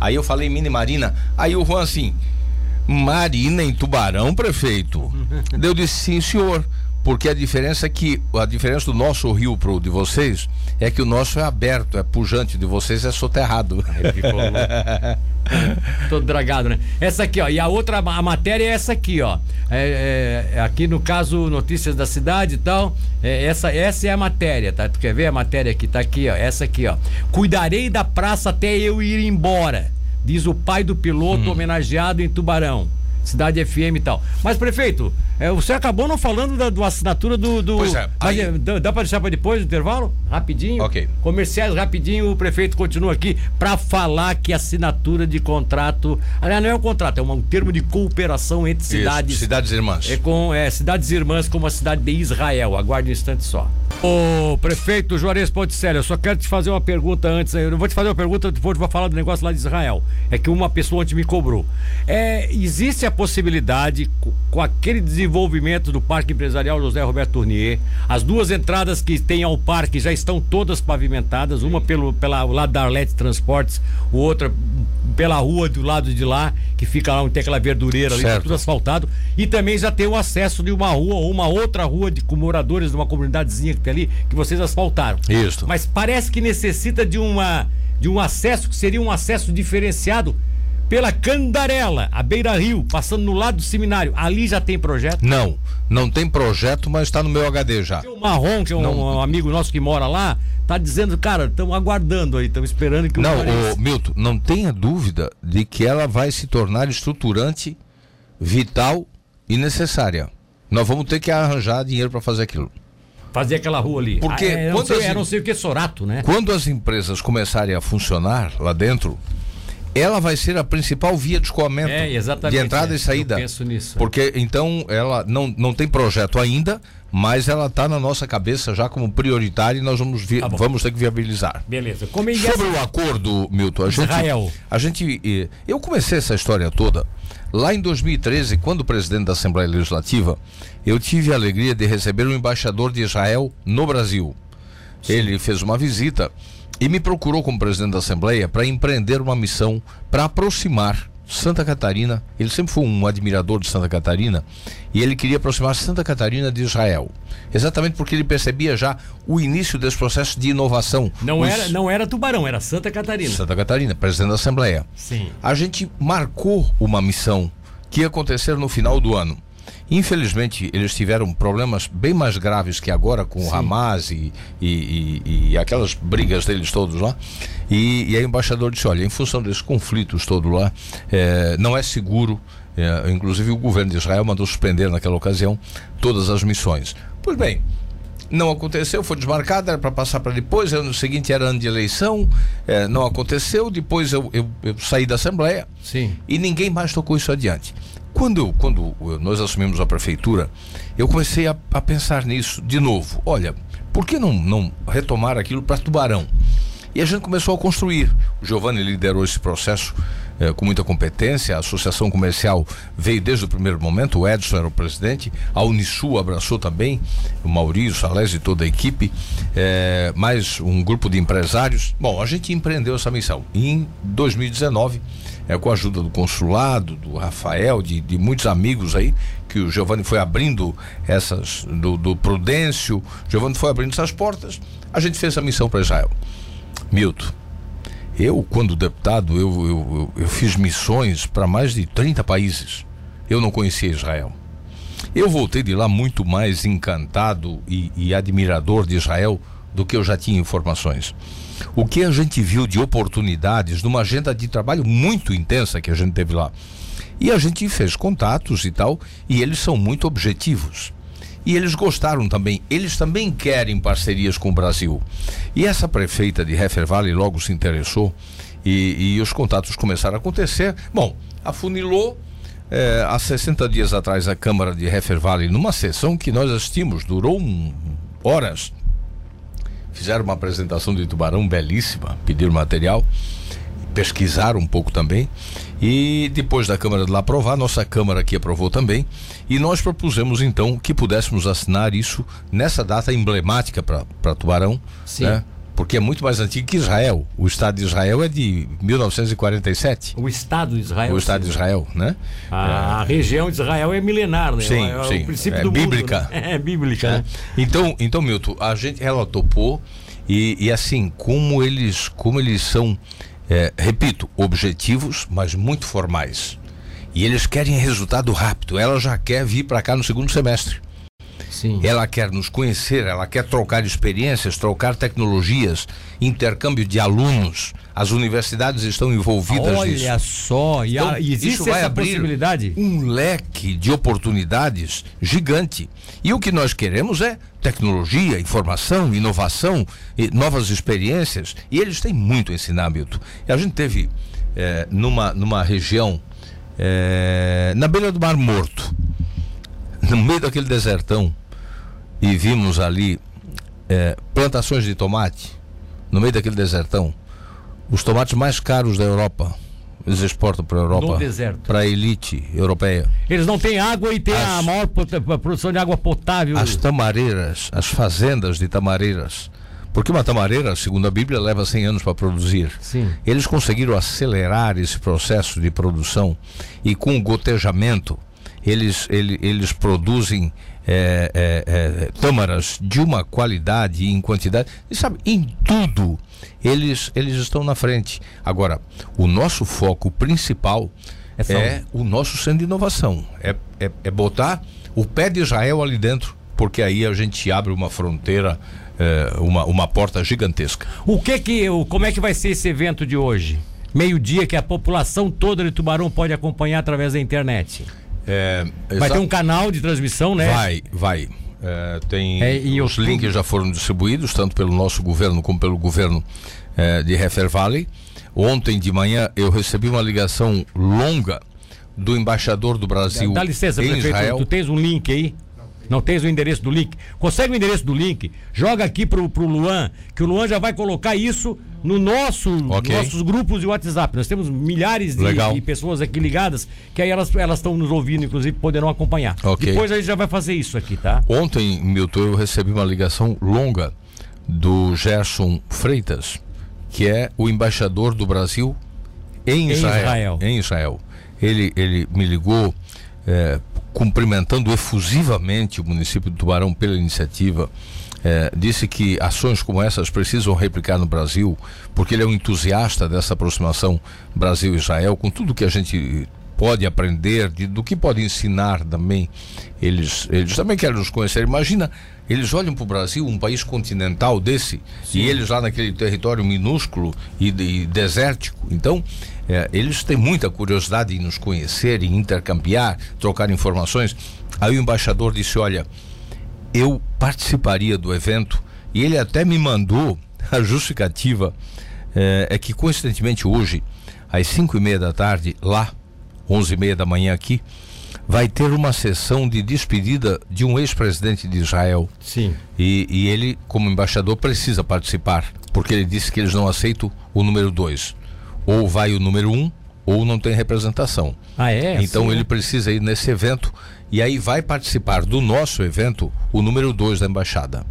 Aí eu falei mini marina. Aí o Juan assim, marina em Tubarão, prefeito. Daí eu disse, sim, senhor. Porque a diferença é que a diferença do nosso rio pro de vocês é que o nosso é aberto, é pujante, de vocês é soterrado. Aí ficou. Todo dragado, né? Essa aqui, ó. E a outra a matéria é essa aqui, ó. É, é, aqui no caso, Notícias da Cidade e tal. É, essa, essa é a matéria, tá? Tu quer ver a matéria aqui? Tá aqui, ó. Essa aqui, ó. Cuidarei da praça até eu ir embora. Diz o pai do piloto homenageado em Tubarão. Cidade FM e tal. Mas, prefeito, é, você acabou não falando da, do assinatura do. do Pois é, Mas, aí- é, dá, dá pra deixar pra depois do intervalo? Rapidinho? Ok. Comerciais rapidinho, o prefeito continua aqui para falar que a assinatura de contrato. Aliás, não é um contrato, é um termo de cooperação entre cidades. Isso, cidades irmãs. É com é, cidades irmãs como a cidade de Israel. Aguarde um instante só. Ô, prefeito Juarez Ponticelli, eu só quero te fazer uma pergunta antes. Eu não vou te fazer uma pergunta, depois eu vou falar do negócio lá de Israel. É que uma pessoa ontem me cobrou. É, existe a possibilidade, co- com aquele desenvolvimento do Parque Empresarial José Roberto Tournier, as duas entradas que tem ao parque já estão todas pavimentadas, uma pelo pela lado da Arlete Transportes, outra pela rua do lado de lá, que fica lá onde tem aquela verdureira ali, tá tudo asfaltado. E também já tem o acesso de uma rua ou uma outra rua de, com moradores de uma comunidadezinha que tem ali, que vocês asfaltaram. Isso. Mas parece que necessita de uma de um acesso que seria um acesso diferenciado pela Candarela, a Beira Rio, passando no lado do seminário. Ali já tem projeto. Não, não tem projeto, mas está no meu HD já. O Marrom, que é um, um amigo nosso que mora lá, tá dizendo, cara, estamos aguardando aí, estamos esperando que o Não, ô, Milton, não tenha dúvida de que ela vai se tornar estruturante, vital e necessária. Nós vamos ter que arranjar dinheiro para fazer aquilo. fazer aquela rua ali. Porque Ah, é, não quando sei, as- não sei o que é Sorato, né? Quando as empresas começarem a funcionar lá dentro, ela vai ser a principal via de escoamento É, de entrada é. e saída. Eu penso nisso. Porque então ela não, não tem projeto ainda, mas ela está na nossa cabeça já como prioritária e nós vamos, vi- Tá vamos ter que viabilizar. Beleza. Como é Sobre o acordo, Milton, a gente, Israel. a gente. eh, Eu comecei essa história toda lá em 2013, quando presidente da Assembleia Legislativa, eu tive a alegria de receber um embaixador de Israel no Brasil. Ele fez uma visita e me procurou como presidente da Assembleia para empreender uma missão para aproximar Santa Catarina, ele sempre foi um admirador de Santa Catarina e ele queria aproximar Santa Catarina de Israel. Exatamente porque ele percebia já o início desse processo de inovação. Não, Os- era, não era Tubarão, era Santa Catarina. Santa Catarina, presidente da Assembleia. Sim. A gente marcou uma missão que ia acontecer no final do ano. Infelizmente, eles tiveram problemas bem mais graves que agora com o Hamas e, e, e- e aquelas brigas deles todos lá. E, e aí o embaixador disse: olha, em função desses conflitos todos lá, eh, não é seguro. eh, inclusive, o governo de Israel mandou suspender naquela ocasião todas as missões. Pois bem, não aconteceu, foi desmarcado, era para passar para depois. Ano seguinte era ano de eleição, eh, não aconteceu. Depois eu, eu- eu saí da Assembleia Sim. e ninguém mais tocou isso adiante. Quando, quando eu- nós assumimos a prefeitura, eu comecei a, a pensar nisso de novo. Olha, por que não, não retomar aquilo para Tubarão? E a gente começou a construir. O Giovanni liderou esse processo eh, com muita competência. A associação comercial veio desde o primeiro momento. O Edson era o presidente. A Unisul abraçou também. O Maurício, o Salés e toda a equipe. eh, mais um grupo de empresários. Bom, a gente empreendeu essa missão. Em 2019, eh, com a ajuda do consulado, do Rafael, de, de muitos amigos aí, que o Giovanni foi abrindo essas, do, do Prudêncio, Giovanni foi abrindo essas portas. A gente fez a missão para Israel. Milton, eu, quando deputado, eu, eu, eu, eu fiz missões para mais de 30 países. Eu não conhecia Israel. Eu voltei de lá muito mais encantado e, e admirador de Israel do que eu já tinha informações. O que a gente viu de oportunidades numa agenda de trabalho muito intensa que a gente teve lá. E a gente fez contatos e tal, e eles são muito objetivos. E eles gostaram também, eles também querem parcerias com o Brasil. E essa prefeita de Heffer Valley logo se interessou e, e os contatos começaram a acontecer. Bom, afunilou. eh, há 60 dias atrás, a Câmara de Heffer Valley, numa sessão que nós assistimos, durou um- horas. Fizeram uma apresentação de tubarão belíssima, pediram material pesquisaram um pouco também. E depois da Câmara de lá aprovar, nossa Câmara aqui aprovou também. E nós propusemos então que pudéssemos assinar isso nessa data emblemática para Tubarão. Sim. Né? Porque é muito mais antigo que Israel. O Estado de Israel é de 1947. O Estado de Israel. o Estado de sim. Israel, né? A, a região de Israel é milenar, né? Sim, é, sim. o princípio É do bíblica. Mundo, né? É bíblica, É. né? Então, então, Milton, a gente, ela topou e, e assim, como eles, como eles são, é, repito, objetivos, mas muito formais. E eles querem resultado rápido. Ela já quer vir para cá no segundo semestre. Sim. Ela quer nos conhecer, ela quer trocar experiências, trocar tecnologias, intercâmbio de alunos. As universidades estão envolvidas nisso. Olha só, e, Então, existe isso vai essa abrir possibilidade? um leque de oportunidades gigante. E o que nós queremos é tecnologia, informação, inovação, e novas experiências. E eles têm muito a ensinar, Milton. E a gente teve eh, numa, numa região eh, na beira do Mar Morto, no meio daquele desertão, e vimos ali eh, plantações de tomate, no meio daquele desertão, os tomates mais caros da Europa. Eles exportam para a Europa. Para a elite europeia. Eles não têm água e têm a As- maior a produção de água potável. As tamareiras, as fazendas de tamareiras. Porque uma tamareira, segundo a Bíblia, leva 100 anos para produzir. Sim. Eles conseguiram acelerar esse processo de produção e com o gotejamento, eles, ele- eles produzem é, é, é, tâmaras de uma qualidade e em quantidade. E sabe, em tudo eles, eles estão na frente. Agora, o nosso foco principal É é o nosso centro de inovação. É, é, é botar o pé de Israel ali dentro, porque aí a gente abre uma fronteira, é, uma, uma porta gigantesca. O que que, o, como é que vai ser esse evento de hoje? Meio-dia que a população toda de Tubarão pode acompanhar através da internet. É, Vai ter um canal de transmissão, né? Vai, vai. É, tem É, e os links já foram distribuídos tanto pelo nosso governo como pelo governo é, de Heffer Valley. Ontem de manhã eu recebi uma ligação longa do embaixador do Brasil Dá licença, em prefeito, Israel. tu tens um link aí? Não tens o endereço do link? Consegue o endereço do link? Joga aqui pro, pro Luan, que o Luan já vai colocar isso no nosso Ok. nossos grupos de WhatsApp. Nós temos milhares de, de pessoas aqui ligadas, que aí elas elas estão nos ouvindo, inclusive poderão acompanhar. Ok. Depois a gente já vai fazer isso aqui, tá? Ontem, Milton, eu recebi uma ligação longa do Gerson Freitas, que é o embaixador do Brasil em Em Israel. Israel. Em Israel. ele, ele me ligou é, cumprimentando efusivamente o município de Tubarão pela iniciativa. É, disse que ações como essas precisam replicar no Brasil, porque ele é um entusiasta dessa aproximação Brasil-Israel, com tudo que a gente pode aprender, de, do que pode ensinar também. Eles, eles também querem nos conhecer. Imagina, eles olham para o Brasil, um país continental desse, Sim. e eles lá naquele território minúsculo e, e desértico. Então, é, eles têm muita curiosidade em nos conhecer, em intercambiar, trocar informações. Aí o embaixador disse: Olha, eu participaria do evento, e ele até me mandou a justificativa. É, é que coincidentemente hoje, às cinco e meia da tarde, lá onze e meia da manhã aqui, vai ter uma sessão de despedida de um ex-presidente de Israel. Sim. E, e, ele, como embaixador, precisa participar, porque ele disse que eles não aceitam o número dois. Ou vai o número um, ou não tem representação. Ah, é? Então Sim. ele precisa ir nesse evento e aí vai participar do nosso evento o número dois da embaixada.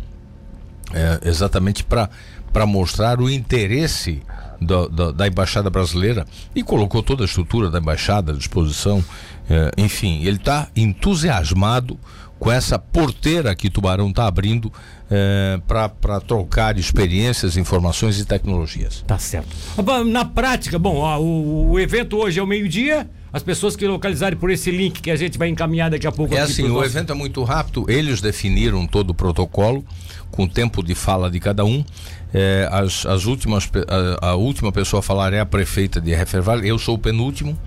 É, exatamente para mostrar o interesse da, da, da, embaixada brasileira e colocou toda a estrutura da embaixada à disposição. É, enfim, ele está entusiasmado com essa porteira que Tubarão está abrindo é, para trocar experiências, informações e tecnologias. Tá certo. Na prática, bom, ó, o, o evento hoje é o meio-dia. As pessoas que localizarem por esse link que a gente vai encaminhar daqui a pouco. É assim, o nosso... evento é muito rápido. Eles definiram todo o protocolo com o tempo de fala de cada um. É, as, as últimas, a, a, última pessoa a falar é a prefeita de Referval, eu sou o penúltimo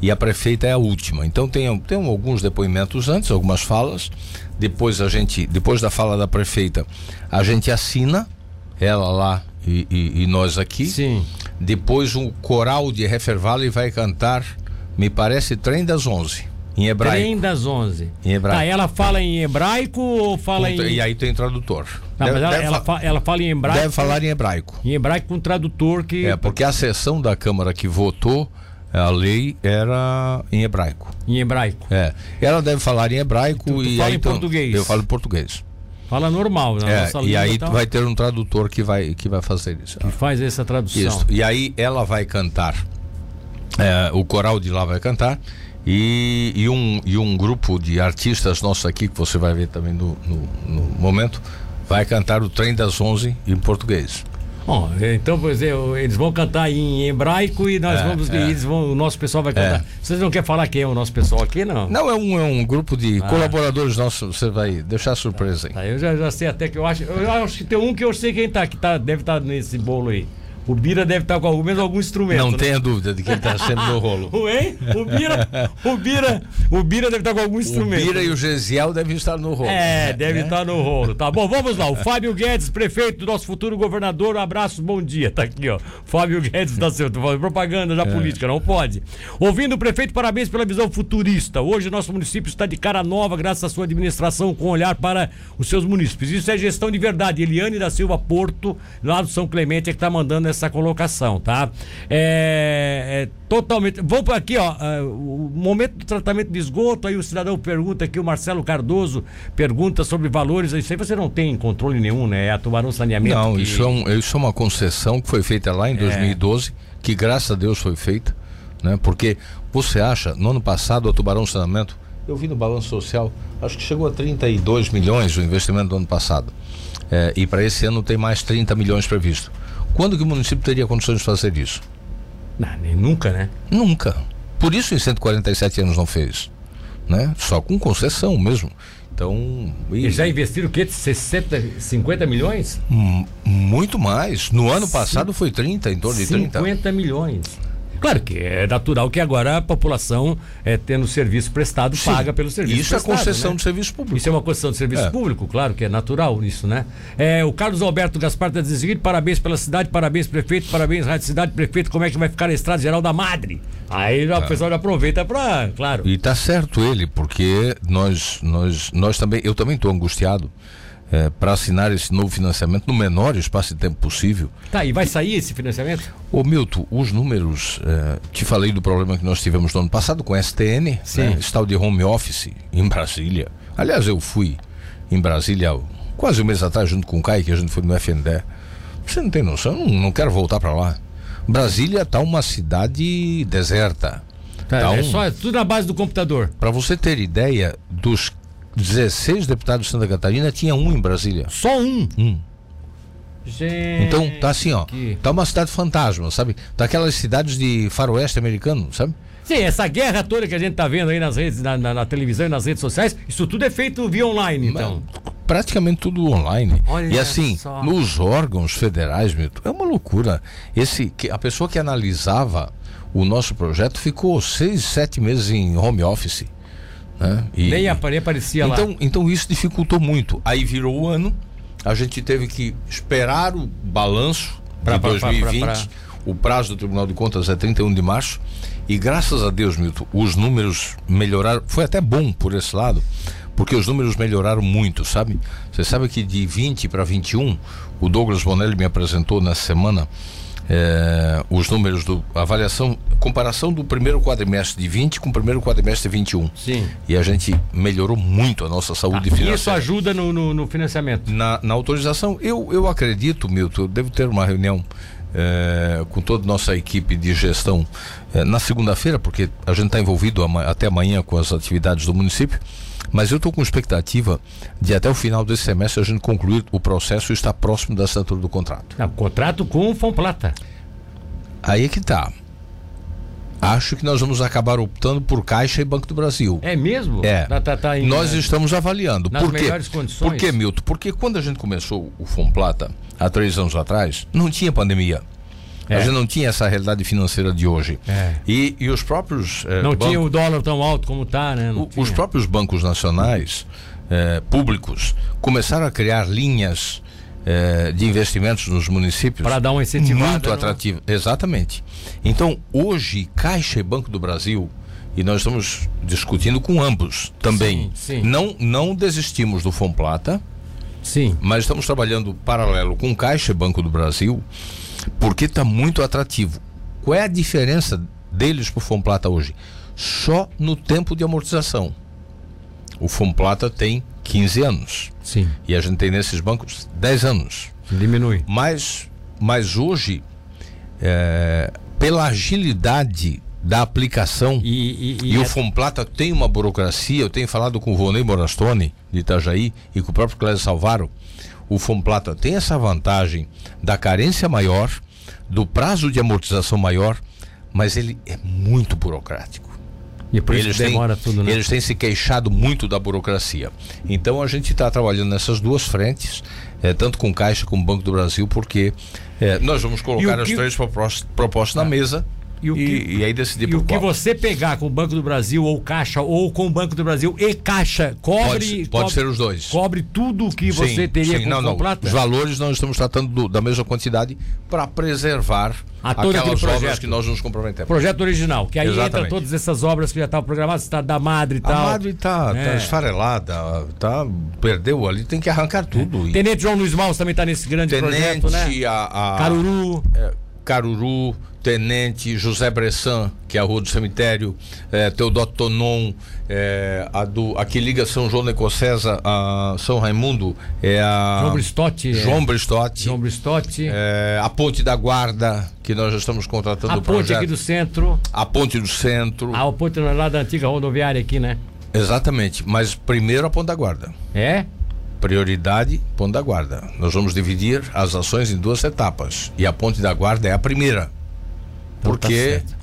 e a prefeita é a última. Então tem, tem alguns depoimentos antes, algumas falas. Depois a gente, depois da fala da prefeita, a gente assina, ela lá e, e, e nós aqui. Sim. Depois o coral de Referval vai cantar, me parece, trem das onze. Em hebraico. Trem das 11. Em hebraico. Tá, ela fala em hebraico ou fala em. E aí tem tradutor. Não, deve, mas ela, ela, fa... ela, fala em hebraico. Deve falar em hebraico. Em hebraico com tradutor que. É, porque a sessão da Câmara que votou a lei era em hebraico. Em hebraico. É. Ela deve falar em hebraico tu, tu e fala aí, em então, português. Eu falo em português. Fala normal, né? É, e aí vai ter um tradutor que vai que vai fazer isso. Que faz essa tradução. Isso. E aí ela vai cantar. É, o coral de lá vai cantar e, e, um, e um grupo de artistas nossos aqui, que você vai ver também no, no, no momento, vai cantar o Trem das Onze em português. Bom, então, pois é, eles vão cantar em hebraico e nós é, vamos. É. Eles vão, o nosso pessoal vai cantar. É. Vocês não querem falar quem é o nosso pessoal aqui, não? Não, é um, é um grupo de ah. colaboradores nossos. Você vai deixar surpresa aí. Tá, eu já, já sei até que eu acho. Eu acho que tem um que eu sei quem tá, que tá, deve estar tá nesse bolo aí. O Bira deve estar com algum, mesmo algum instrumento. Não né? tenha dúvida de que ele está sempre no rolo. o, hein? O Bira, o Bira, o Bira deve estar com algum instrumento. O Bira e o Gesiel devem estar no rolo. É, deve estar no rolo. Tá bom, vamos lá. O Fábio Guedes, prefeito do nosso futuro governador, um abraço, bom dia. Tá aqui, ó. Fábio Guedes da Silva, propaganda da é. política, não pode. Ouvindo o prefeito, parabéns pela visão futurista. Hoje nosso município está de cara nova, graças à sua administração, com olhar para os seus municípios. Isso é gestão de verdade. Eliane da Silva Porto, lá do São Clemente, é que está mandando essa colocação tá? É, é totalmente. Vamos para aqui, ó. É, o momento do tratamento de esgoto, aí o cidadão pergunta aqui, o Marcelo Cardoso pergunta sobre valores. Isso aí você não tem controle nenhum, né? É a Tubarão Saneamento. Não, que... isso, é um, isso é uma concessão que foi feita lá em 2012, é. que graças a Deus foi feita, né? Porque você acha, no ano passado, a Tubarão Saneamento, eu vi no balanço social, acho que chegou a 32 milhões o investimento do ano passado. É, e para esse ano tem mais 30 milhões previsto. Quando que o município teria condições de fazer isso? Não, nem nunca, né? Nunca. Por isso em 147 anos não fez. Né? Só com concessão mesmo. Então. E, já investiram o quê? 60, 50 milhões? Muito mais. No ano passado foi 30, em torno de 30. 50 milhões. Claro que é natural que agora a população, é, tendo serviço prestado, Sim, paga pelo serviço isso prestado. Isso é concessão né? de serviço público. Isso é uma concessão de serviço é. público, claro que é natural isso, né? É, o Carlos Alberto Gaspar está dizendo seguinte, parabéns pela cidade, parabéns prefeito, parabéns Rádio Cidade, prefeito, como é que vai ficar a Estrada Geral da Madre? Aí já, é. o pessoal já aproveita para, claro. E tá certo ele, porque nós, nós, nós também, eu também estou angustiado é, para assinar esse novo financiamento no menor espaço de tempo possível. Tá, e vai sair esse financiamento? Ô Milton, os números, é, te falei do problema que nós tivemos no ano passado com a STN, Sim. né, tal de home office em Brasília. Aliás, eu fui em Brasília quase um mês atrás junto com o Caio, que a gente foi no FNDE. Você não tem noção, eu não, não quero voltar para lá. Brasília está uma cidade deserta. Tá, Tá é um- só é tudo na base do computador. Para você ter ideia, dos 16 deputados de Santa Catarina, tinha um em Brasília. Só um. Um. Gente. Então tá assim, ó. que- Tá uma cidade fantasma, sabe? Daquelas cidades de faroeste americano, sabe? Sim, essa guerra toda que a gente tá vendo aí nas redes, na, na- na televisão e nas redes sociais, isso tudo é feito via online, então. Praticamente tudo online. Olha e assim, só. nos órgãos federais, Milton, é uma loucura. Esse, que, a pessoa que analisava o nosso projeto ficou seis, sete meses em home office. Né? E- Nem, apa- nem aparecia lá. Então, então isso dificultou muito. Aí virou o ano, a gente teve que esperar o balanço Pra- de pra- pra- 2020. pra- O prazo do Tribunal de Contas é 31 de março. E graças a Deus, Milton, os números melhoraram. Foi até bom por esse lado, porque os números melhoraram muito, sabe? Você sabe que de 20 para 21, o Douglas Bonelli me apresentou nessa semana eh, os números do avaliação, comparação do primeiro quadrimestre de 20 com o primeiro quadrimestre de 21. Sim. E a gente melhorou muito a nossa saúde Ah, financeira. isso ajuda no, no- no financiamento. Na, na autorização, eu, eu acredito, Milton, eu devo ter uma reunião eh, com toda a nossa equipe de gestão eh, na segunda-feira, porque a gente está envolvido até amanhã com as atividades do município. Mas eu estou com expectativa de até o final desse semestre a gente concluir o processo e estar próximo da assinatura do contrato. Não, contrato com o Fomplata. Aí é que tá. Acho que nós vamos acabar optando por Caixa e Banco do Brasil. É mesmo? É. Tá, tá, tá em- Nós estamos avaliando. nas Por quê? melhores condições? Por quê, Milton? Porque quando a gente começou o Fomplata, há três anos atrás, não tinha pandemia. É. A gente não tinha essa realidade financeira de hoje. É. E, e os próprios. eh, Não tinha bancos- o dólar tão alto como tá, né? O- tinha. os próprios bancos nacionais eh, públicos começaram a criar linhas eh, de investimentos nos municípios Pra dar uma incentivada, muito não? atrativa exatamente então hoje Caixa e Banco do Brasil e nós estamos discutindo com ambos também Sim, sim. não não desistimos do Fomplata Sim. mas estamos trabalhando paralelo com Caixa e Banco do Brasil, porque está muito atrativo. Qual é a diferença deles para o Fomplata hoje? Só no tempo de amortização. O Fomplata tem 15 anos Sim. e a gente tem nesses bancos 10 anos. Diminui. Mas, mas hoje, é, pela agilidade da aplicação E, e, e, o é- Fomplata tem uma burocracia, eu tenho falado com o Vonei Morastone, de Itajaí, e com o próprio Clésio Salvaro. O Fomplata tem essa vantagem da carência maior, do prazo de amortização maior, mas ele é muito burocrático. E por isso Eles têm, demora tudo, né? eles têm se queixado muito da burocracia. Então a gente está trabalhando nessas duas frentes, eh, tanto com Caixa como Banco do Brasil, porque eh, nós vamos colocar as três propos- propostas na mesa E e, o que- e aí decidir E o que qual. você pegar com o Banco do Brasil ou Caixa ou com o Banco do Brasil e Caixa cobre Pode- pode cobre- ser os dois. Cobre tudo o que você Sim, teria sim, com não, não. Os valores nós estamos tratando do- da mesma quantidade para preservar A todo aquelas obras projeto. que nós nos comprometemos. Projeto original, que aí entra Exatamente. todas essas obras que já estavam programadas, Estado da Madre e A tal. Madre tá, tá É. esfarelada, tá, perdeu ali, tem que arrancar tudo. E Tenente João Luiz Maus também está nesse grande Tenente, projeto, né? a, a- Caruru. é, Caruru, Tenente, José Bressan, que é a rua do cemitério, é, Teodoto Tonon, é, a, do, a que liga São João da Ecocesa a São Raimundo, é a João Bristotti. é. João Bristotti, João Bristotti. é, a Ponte da Guarda, que nós já estamos contratando a o ponte projeto, aqui do centro. a Ponte do Centro, A ponte lá da antiga rodoviária aqui, né? exatamente, mas primeiro a Ponte da Guarda. É? Prioridade, Ponte da Guarda. Nós vamos dividir as ações em duas etapas. E a Ponte da Guarda é a primeira. Então tá Porque certo.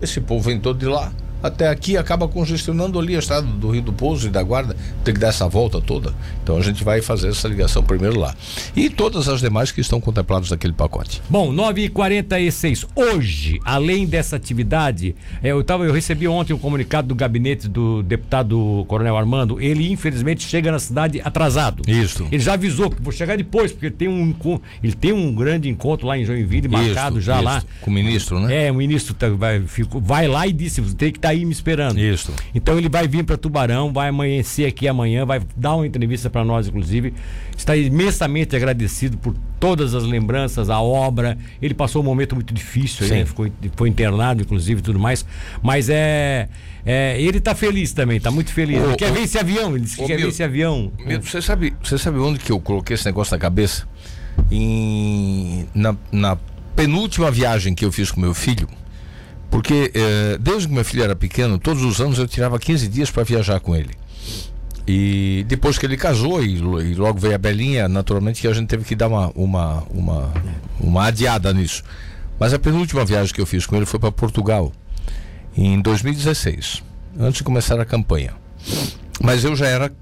esse povo vem todo de lá. Até aqui acaba congestionando ali a estrada do Rio do Pouso e da Guarda. Tem que dar essa volta toda. Então a gente vai fazer essa ligação primeiro lá. E todas as demais que estão contempladas naquele pacote. Bom, 9h46. Hoje, além dessa atividade, é, eu, tava, eu recebi ontem um comunicado do gabinete do deputado Coronel Armando. Ele, infelizmente, chega na cidade atrasado. Isso. Ele já avisou que vou chegar depois, porque ele tem um, ele tem um grande encontro lá em Joinville, marcado Isso, já isso. lá. Com o ministro, né? É, o ministro tá- vai, vai lá e disse: tem que estar aí me esperando. Isso. Então ele vai vir para Tubarão, vai amanhecer aqui amanhã, vai dar uma entrevista para nós, inclusive. Está imensamente agradecido por todas as lembranças, a obra. Ele passou um momento muito difícil, Sim. né? Ficou, foi internado, inclusive, e tudo mais. Mas é. é, ele está feliz também, está muito feliz. Ô, ele quer ô, ver esse avião, ele disse que ô, quer ver Milton, esse avião. Milton, Você sabe, você sabe onde que eu coloquei esse negócio na cabeça? Em, na, na penúltima viagem que eu fiz com meu filho, Porque eh, desde que meu filho era pequeno, todos os anos eu tirava 15 dias para viajar com ele. E depois que ele casou e, e, logo veio a Belinha, naturalmente que a gente teve que dar uma, uma, uma, uma adiada nisso. Mas a penúltima viagem que eu fiz com ele foi para Portugal em 2016, antes de começar a campanha. Mas eu já era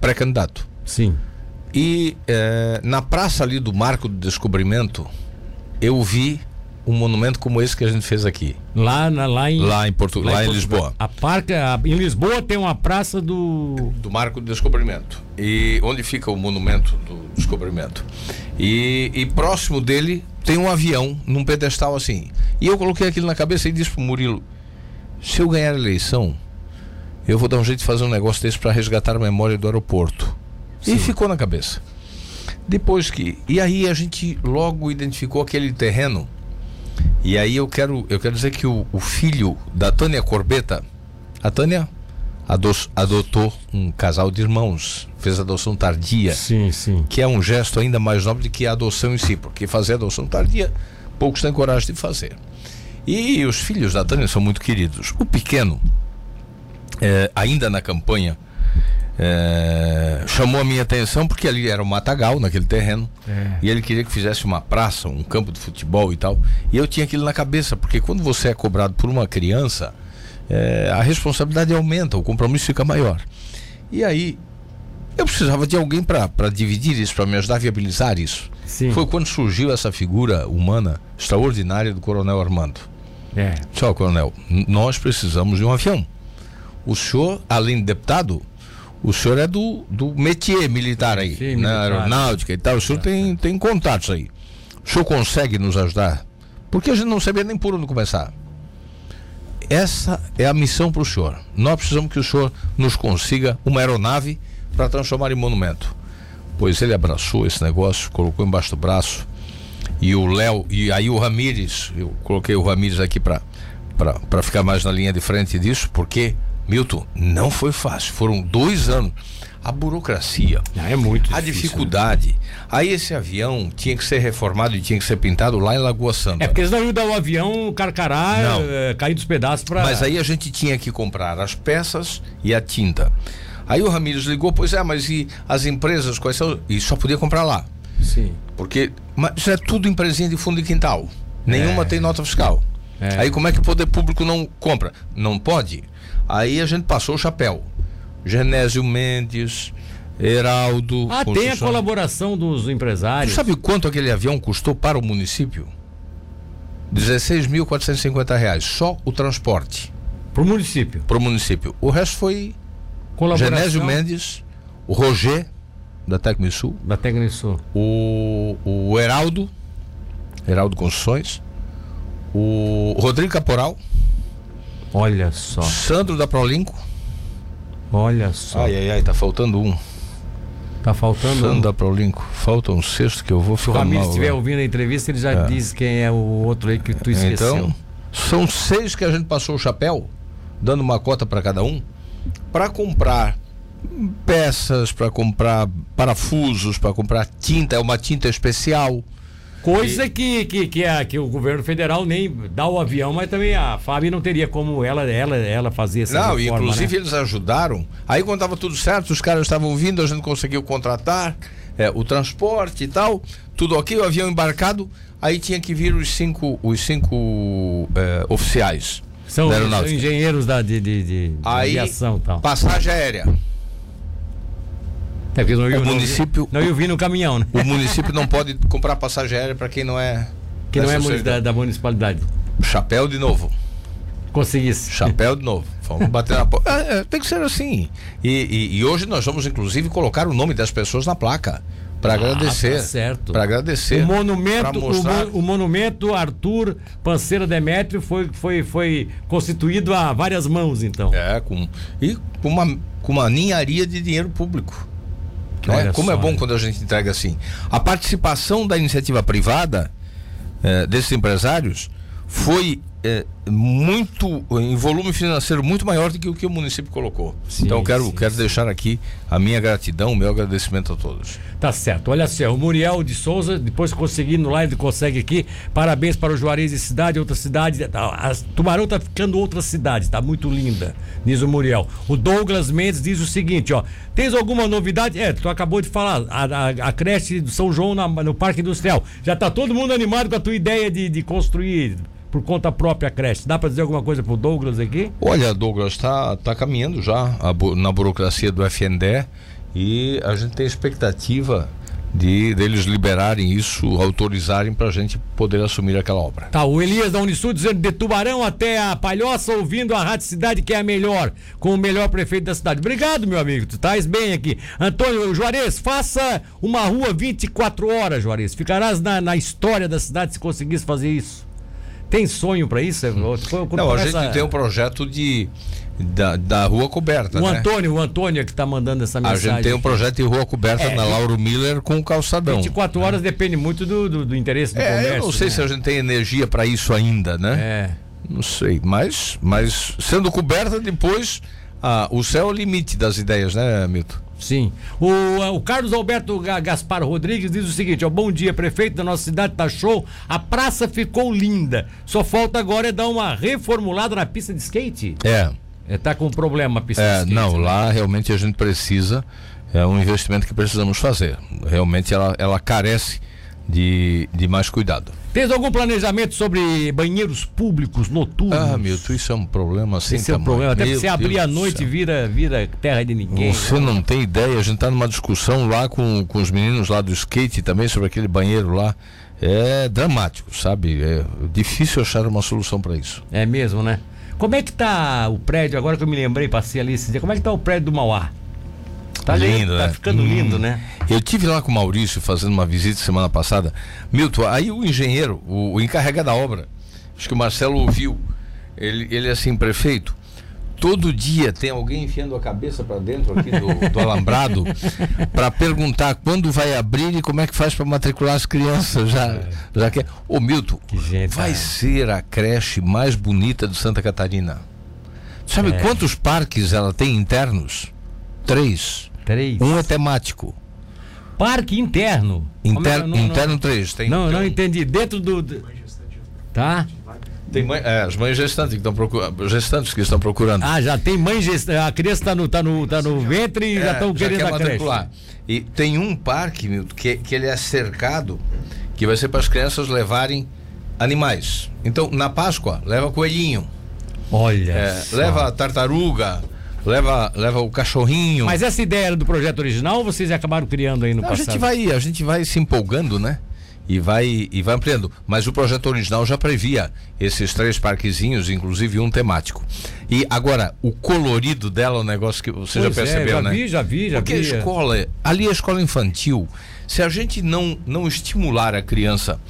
pré-candidato. Sim. E eh, na praça ali do Marco do Descobrimento, eu vi um monumento como esse que a gente fez aqui. Lá, na, lá em. Lá em, Porto, lá, lá em, Lisboa. A parca, a, em Lisboa tem uma praça do. Do Marco do Descobrimento. E onde fica o monumento do descobrimento. E, e próximo dele tem um avião num pedestal assim. E eu coloquei aquilo na cabeça e disse pro Murilo: se eu ganhar a eleição, eu vou dar um jeito de fazer um negócio desse para resgatar a memória do aeroporto. Sim. E ficou na cabeça. Depois que. E aí a gente logo identificou aquele terreno e aí eu quero, eu quero dizer que o, o filho da Tânia Corbeta, a Tânia adotou um casal de irmãos, fez adoção tardia. Sim, sim. Que é um gesto ainda mais nobre do que a adoção em si, porque fazer adoção tardia, poucos têm coragem de fazer. E os filhos da Tânia são muito queridos. O pequeno, é, ainda na campanha, é, chamou a minha atenção porque ali era um matagal naquele terreno é. e ele queria que fizesse uma praça, um campo de futebol e tal. E eu tinha aquilo na cabeça, porque quando você é cobrado por uma criança, é, a responsabilidade aumenta, o compromisso fica maior. E aí eu precisava de alguém para dividir isso, para me ajudar a viabilizar isso. Sim. Foi quando surgiu essa figura humana extraordinária do Coronel Armando. É. Tchau, Coronel. Nós precisamos de um avião. O senhor, além de deputado, o senhor é do, do métier militar aí, Sim, na militar. aeronáutica e tal. O senhor tem, tem contatos aí. O senhor consegue nos ajudar? Porque a gente não sabia nem por onde começar. Essa é a missão para o senhor. Nós precisamos que o senhor nos consiga uma aeronave para transformar em monumento. Pois ele abraçou esse negócio, colocou embaixo do braço. E o Léo, e aí o Ramires, eu coloquei o Ramires aqui para ficar mais na linha de frente disso, porque Milton, não foi fácil. Foram dois anos. A burocracia. Ah, é muito A difícil, dificuldade. Né? Aí esse avião tinha que ser reformado e tinha que ser pintado lá em Lagoa Santa. É porque eles não iam dar o avião carcará, é, cair dos pedaços para. Mas aí a gente tinha que comprar as peças e a tinta. Aí o Ramires ligou, pois é, mas e as empresas quais são? E só podia comprar lá. Sim. Porque mas isso é tudo empresinha de fundo de quintal. Nenhuma é. tem nota fiscal. É. Aí como é que o poder público não compra? Não pode. Aí a gente passou o chapéu. Genésio Mendes, Heraldo. Ah, tem a colaboração dos empresários. Você sabe quanto aquele avião custou para o município? 16.450 reais, só o transporte. Para o município? Para o município. O resto foi Genésio Mendes, o Roger, da Tecnisul. Da Tecnisul. O, o Heraldo, Heraldo Construções. O Rodrigo Caporal. Olha só. Sandro da Prolinco. Olha só. Ai, ai, ai, tá faltando um. Tá faltando Sandro um. da Prolinco. Falta um sexto que eu vou ficar Se o Ramiro estiver ouvindo a entrevista, ele já é. diz quem é o outro aí que tu esqueceu. Então, são seis que a gente passou o chapéu, dando uma cota para cada um, para comprar peças, para comprar parafusos, para comprar tinta, é uma tinta especial. Coisa e... que, que, que, a, que o governo federal nem dá o avião, mas também a FAB não teria como ela, ela, ela fazer essa Não, reforma, inclusive né? eles ajudaram. Aí quando estava tudo certo, os caras estavam vindo, a gente conseguiu contratar é, o transporte e tal, tudo ok, o avião embarcado, aí tinha que vir os cinco, os cinco é, oficiais. São, são engenheiros da, de, de, de, aí, aviação tal. Passagem aérea. É porque não, o município não ia vir no caminhão, né? O município não pode comprar passagem aérea para quem não é que não é da, da, municipalidade. Chapéu de novo. Conseguisse. Chapéu de novo. Vamos bater na porta. É, é, tem que ser assim. E, e, e, hoje nós vamos inclusive colocar o nome das pessoas na placa para ah, agradecer. Tá certo. Para agradecer. O monumento, mostrar... o, o, monumento Arthur Panceira Demétrio foi, foi, foi constituído a várias mãos, então. É, com e com uma com uma ninharia de dinheiro público. Né? Como é só, é bom quando a gente entrega assim. A participação da iniciativa privada é, desses empresários foi é, muito em volume financeiro muito maior do que o que o município colocou. Sim, então eu quero, sim, quero sim. deixar aqui a minha gratidão, o meu agradecimento a todos. Tá certo. Olha só, o Muriel de Souza, depois conseguindo lá, ele consegue aqui. Parabéns para o Juarez de cidade, outra cidade. A Tubarão tá ficando outra cidade, tá muito linda, diz o Muriel. O Douglas Mendes diz o seguinte, ó. Tens alguma novidade? É, tu acabou de falar, a, a, a creche do São João na, no Parque Industrial. Já tá todo mundo animado com a tua ideia de, de construir por conta própria a creche. Dá para dizer alguma coisa pro Douglas aqui? Olha, Douglas, está tá caminhando já a, na burocracia do FNDE e a gente tem expectativa de deles liberarem isso, autorizarem para a gente poder assumir aquela obra. Tá, o Elias da Unisul dizendo de Tubarão até a Palhoça, ouvindo a Rádio Cidade que é a melhor, com o melhor prefeito da cidade. Obrigado, meu amigo, tu estás bem aqui. Antônio Juarez, faça uma rua 24 horas, Juarez. Ficarás na, na história da cidade se conseguisse fazer isso. Tem sonho para isso? Não, a gente tem um projeto de da, da rua coberta. O né? Antônio, o Antônio é que está mandando essa mensagem. A gente tem um projeto de rua coberta é, na Lauro Miller com o calçadão. 24 horas né? depende muito do, do, do interesse do é, comércio. Eu não sei né? se a gente tem energia para isso ainda, né? É. Não sei, mas, mas sendo coberta depois, ah, o céu é o limite das ideias, né, Milton? Sim. O, o Carlos Alberto Gaspar Rodrigues diz o seguinte: ó, bom dia, prefeito da nossa cidade, tá show. A praça ficou linda. Só falta agora é dar uma reformulada na pista de skate. É. é tá com problema a pista é, de skate. Não, né? lá realmente a gente precisa. É um investimento que precisamos fazer. Realmente ela, ela carece de, de mais cuidado. Tens algum planejamento sobre banheiros públicos noturnos? Ah, Milton, isso é um problema sem Esse é um problema. Até você abrir à noite vira, vira terra de ninguém. Você não, não tem ideia, a gente está numa discussão lá com, com os meninos lá do skate também sobre aquele banheiro lá. É dramático, sabe? É difícil achar uma solução para isso. É mesmo, né? Como é que tá o prédio, agora que eu me lembrei, passei ali esse dia, como é que tá o prédio do Mauá? Tá lindo, tá né? ficando hum. lindo, né? Eu tive lá com o Maurício fazendo uma visita semana passada. Milton, aí o engenheiro, o, o encarregado da obra, acho que o Marcelo ouviu, ele, ele assim, prefeito, todo dia tem alguém enfiando a cabeça para dentro aqui do, do alambrado para perguntar quando vai abrir e como é que faz para matricular as crianças já é. já que ô Milton gente, vai é. ser a creche mais bonita de Santa Catarina sabe é. quantos parques ela tem internos três Três. Um é temático. Parque interno. Inter, não, não, interno não, três. Tem, não, tem não entendi. Dentro do. Tá? Tem mãe, é, as mães gestantes que estão procurando, gestantes que estão procurando. Ah, já tem mãe gestante, a criança está no, tá no, tá no ventre e é, já estão querendo quer a creche. E tem um parque, que, que ele é cercado, que vai ser para as crianças levarem animais. Então, na Páscoa, leva coelhinho. Olha. É, leva tartaruga leva, leva o cachorrinho. Mas essa ideia era do projeto original ou vocês acabaram criando aí no Não, passado? A gente vai, a gente vai se empolgando, né? E vai, e vai ampliando. Mas o projeto original já previa esses três parquezinhos, inclusive um temático. E agora, o colorido dela é um negócio que você pois já percebeu, é, já né? Vi, já vi, já Porque vi. a escola, ali é a escola infantil, se a gente não, não estimular a criança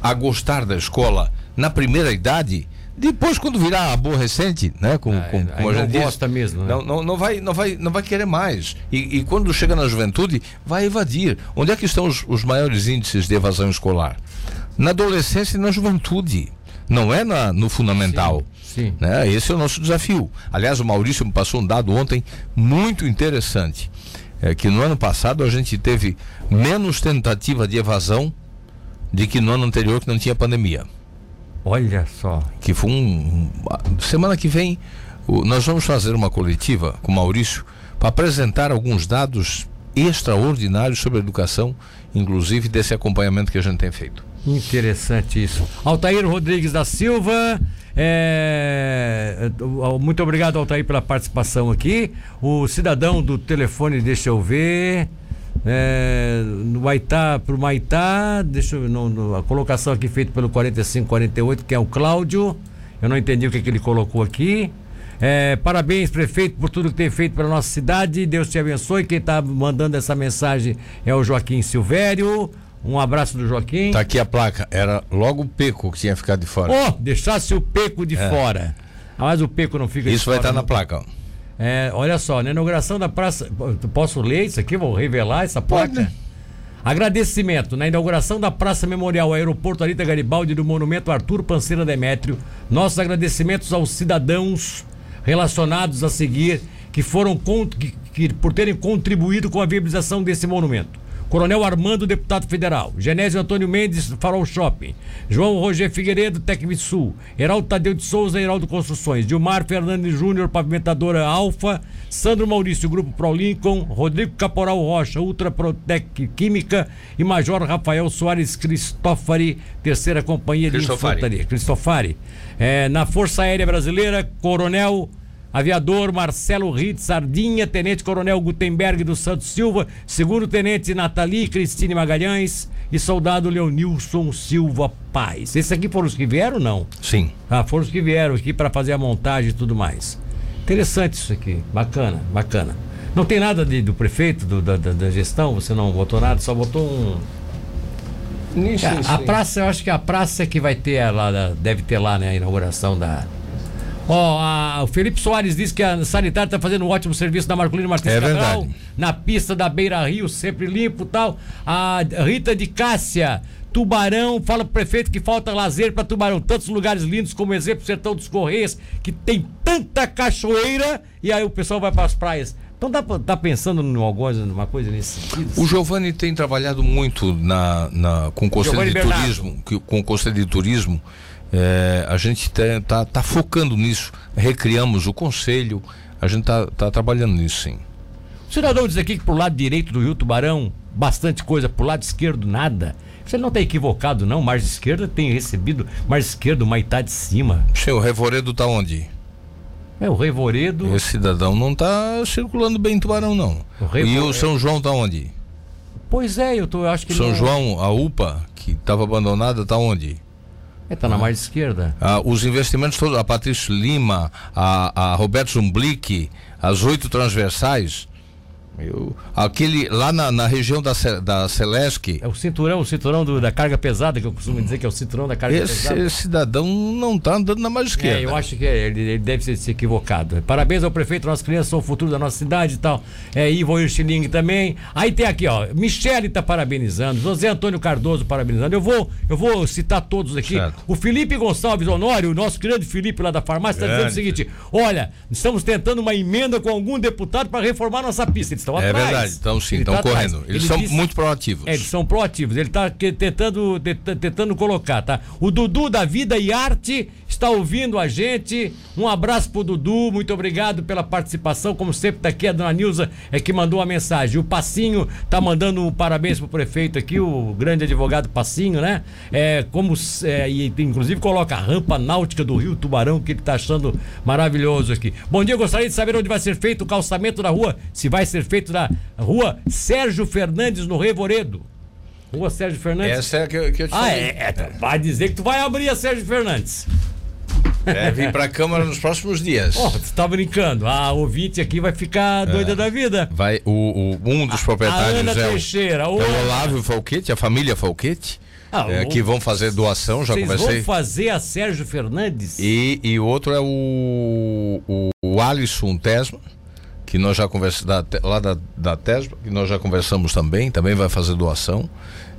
a gostar da escola na primeira idade, depois, quando virar aborrecente, né? Com, ah, com, como a gente não gosta mesmo, né? não, não, não, vai, não, vai, não vai querer mais. E, e, quando chega na juventude, vai evadir. Onde é que estão os, os maiores índices de evasão escolar? Na adolescência e na juventude. Não é na, no fundamental. Sim, sim. Né? Esse é o nosso desafio. Aliás, o Maurício me passou um dado ontem muito interessante. É que no ano passado a gente teve menos tentativa de evasão de que no ano anterior que não tinha pandemia. Olha só. Que foi um. Semana que vem, nós vamos fazer uma coletiva com o Maurício para apresentar alguns dados extraordinários sobre a educação, inclusive desse acompanhamento que a gente tem feito. Interessante isso. Altair Rodrigues da Silva. É... Muito obrigado, Altair, pela participação aqui. O cidadão do telefone, deixa eu ver. É, no Maitá, pro Maitá, deixa eu no, no, a colocação aqui feita pelo 4548, que é o Cláudio. Eu não entendi o que, que ele colocou aqui. É, parabéns, prefeito, por tudo que tem feito pela nossa cidade. Deus te abençoe. Quem está mandando essa mensagem é o Joaquim Silvério. Um abraço do Joaquim. Tá aqui a placa. Era logo o Peco que tinha ficado de fora. Oh, deixasse o Peco de é. fora. Mas o Peco não fica Isso vai estar tá na placa, ó. É, olha só, na inauguração da praça. Posso ler isso aqui? Vou revelar essa placa? Pode. Agradecimento na inauguração da Praça Memorial Aeroporto Arita Garibaldi do Monumento Arthur Panceira Demétrio. Nossos agradecimentos aos cidadãos relacionados a seguir que foram que, que, por terem contribuído com a viabilização desse monumento. Coronel Armando, deputado federal. Genésio Antônio Mendes, Farol Shopping. João Roger Figueiredo, Tecvisul. Heraldo Tadeu de Souza, Heraldo Construções. Dilmar Fernandes Júnior, Pavimentadora Alfa. Sandro Maurício, Grupo Pro Lincoln. Rodrigo Caporal Rocha, Ultra Protec Química. E Major Rafael Soares Cristófari, terceira companhia de infantaria. Cristofari. É, na Força Aérea Brasileira, Coronel Aviador Marcelo Ritz Sardinha, Tenente Coronel Gutenberg dos Santos Silva, Segundo Tenente Nathalie Cristine Magalhães e Soldado Leonilson Silva Paz. Esses aqui foram os que vieram não? Sim. Ah, foram os que vieram aqui para fazer a montagem e tudo mais. Interessante isso aqui, bacana, bacana. Não tem nada de, do prefeito, do, da, da, gestão, você não votou nada, só votou um. Sim, a, a praça, eu acho que a praça é que vai ter lá, deve ter lá, né, a inauguração da, Ó, o Felipe Soares diz que a Sanitária está fazendo um ótimo serviço da Marcolino Martins é Cabral, na pista da Beira Rio, sempre limpo tal. A Rita de Cássia. Tubarão, fala pro prefeito que falta lazer para Tubarão. Tantos lugares lindos como exemplo, Sertão dos Correios, que tem tanta cachoeira e aí o pessoal vai para as praias. Então dá tá pensando em alguma numa coisa nesse sentido? O Giovanni tem trabalhado muito na, na com o Conselho de Bernardo. Turismo, com o Conselho de Turismo é, a gente está tá, tá focando nisso. Recriamos o conselho, a gente está tá trabalhando nisso sim. O cidadão diz aqui que pro lado direito do Rio Tubarão, bastante coisa, pro lado esquerdo, nada. Você não está equivocado, não. Margem esquerda tem recebido, margem esquerda, Maitá de cima. O Revoredo está onde? É, o Revoredo. Esse cidadão não está circulando bem em Tubarão, não. O. E o São João está onde? Pois é, eu, tô, eu acho que. São não... João, a UPA, que estava abandonada, está onde? Está é, na margem esquerda. Ah, os investimentos todos, a Patrícia Lima, a, a Roberto Zumblick, as oito transversais, eu, aquele lá na, na, região da, da Celesc. É o cinturão, o cinturão do, da carga pesada, que eu costumo dizer que é o cinturão da carga esse, pesada. Esse cidadão não está andando na mais esquerda. É, eu acho que é, ele, ele, deve ser, se equivocado. Parabéns ao prefeito, nossas crianças são o futuro da nossa cidade e tal. É, Ivo Irchiling também. Aí tem aqui, ó, Michele está parabenizando, José Antônio Cardoso parabenizando. Eu vou, eu vou citar todos aqui. Certo. O Felipe Gonçalves Honório, o nosso grande Felipe lá da farmácia, está dizendo o seguinte: olha, estamos tentando uma emenda com algum deputado para reformar nossa pista. Eles estão é atrás. É verdade, estão sim, estão tá correndo. Atrás. Eles Ele são disse, muito proativos. É, eles são proativos. Ele está tentando, tentando colocar, tá? O Dudu da Vida e Arte está ouvindo a gente. Um abraço pro Dudu, muito obrigado pela participação. Como sempre, tá aqui a dona Nilza é que mandou a mensagem. O Passinho tá mandando um parabéns pro prefeito aqui, o grande advogado Passinho, né? É, como, é, e inclusive coloca a rampa náutica do Rio Tubarão, que ele tá achando maravilhoso aqui. Bom dia, gostaria de saber onde vai ser feito o calçamento da rua, se vai ser feito na rua Sérgio Fernandes, no Revoredo. Rua Sérgio Fernandes. Essa é a que, eu, que eu te ah, falei. É, é, vai dizer que tu vai abrir a Sérgio Fernandes. É, vir para a Câmara nos próximos dias. Oh, tu tá brincando. A ouvinte aqui vai ficar doida é. da vida. Vai, o, o, um dos proprietários a Ana é, Teixeira, o, é o Olávio Falquete, a família Falquete. Ah, é, o, que vão fazer doação, já vocês conversei. vão fazer a Sérgio Fernandes? E, e outro é o, o, o Alisson Tesma, que nós já conversamos, lá da, da Tesma, que nós já conversamos também, também vai fazer doação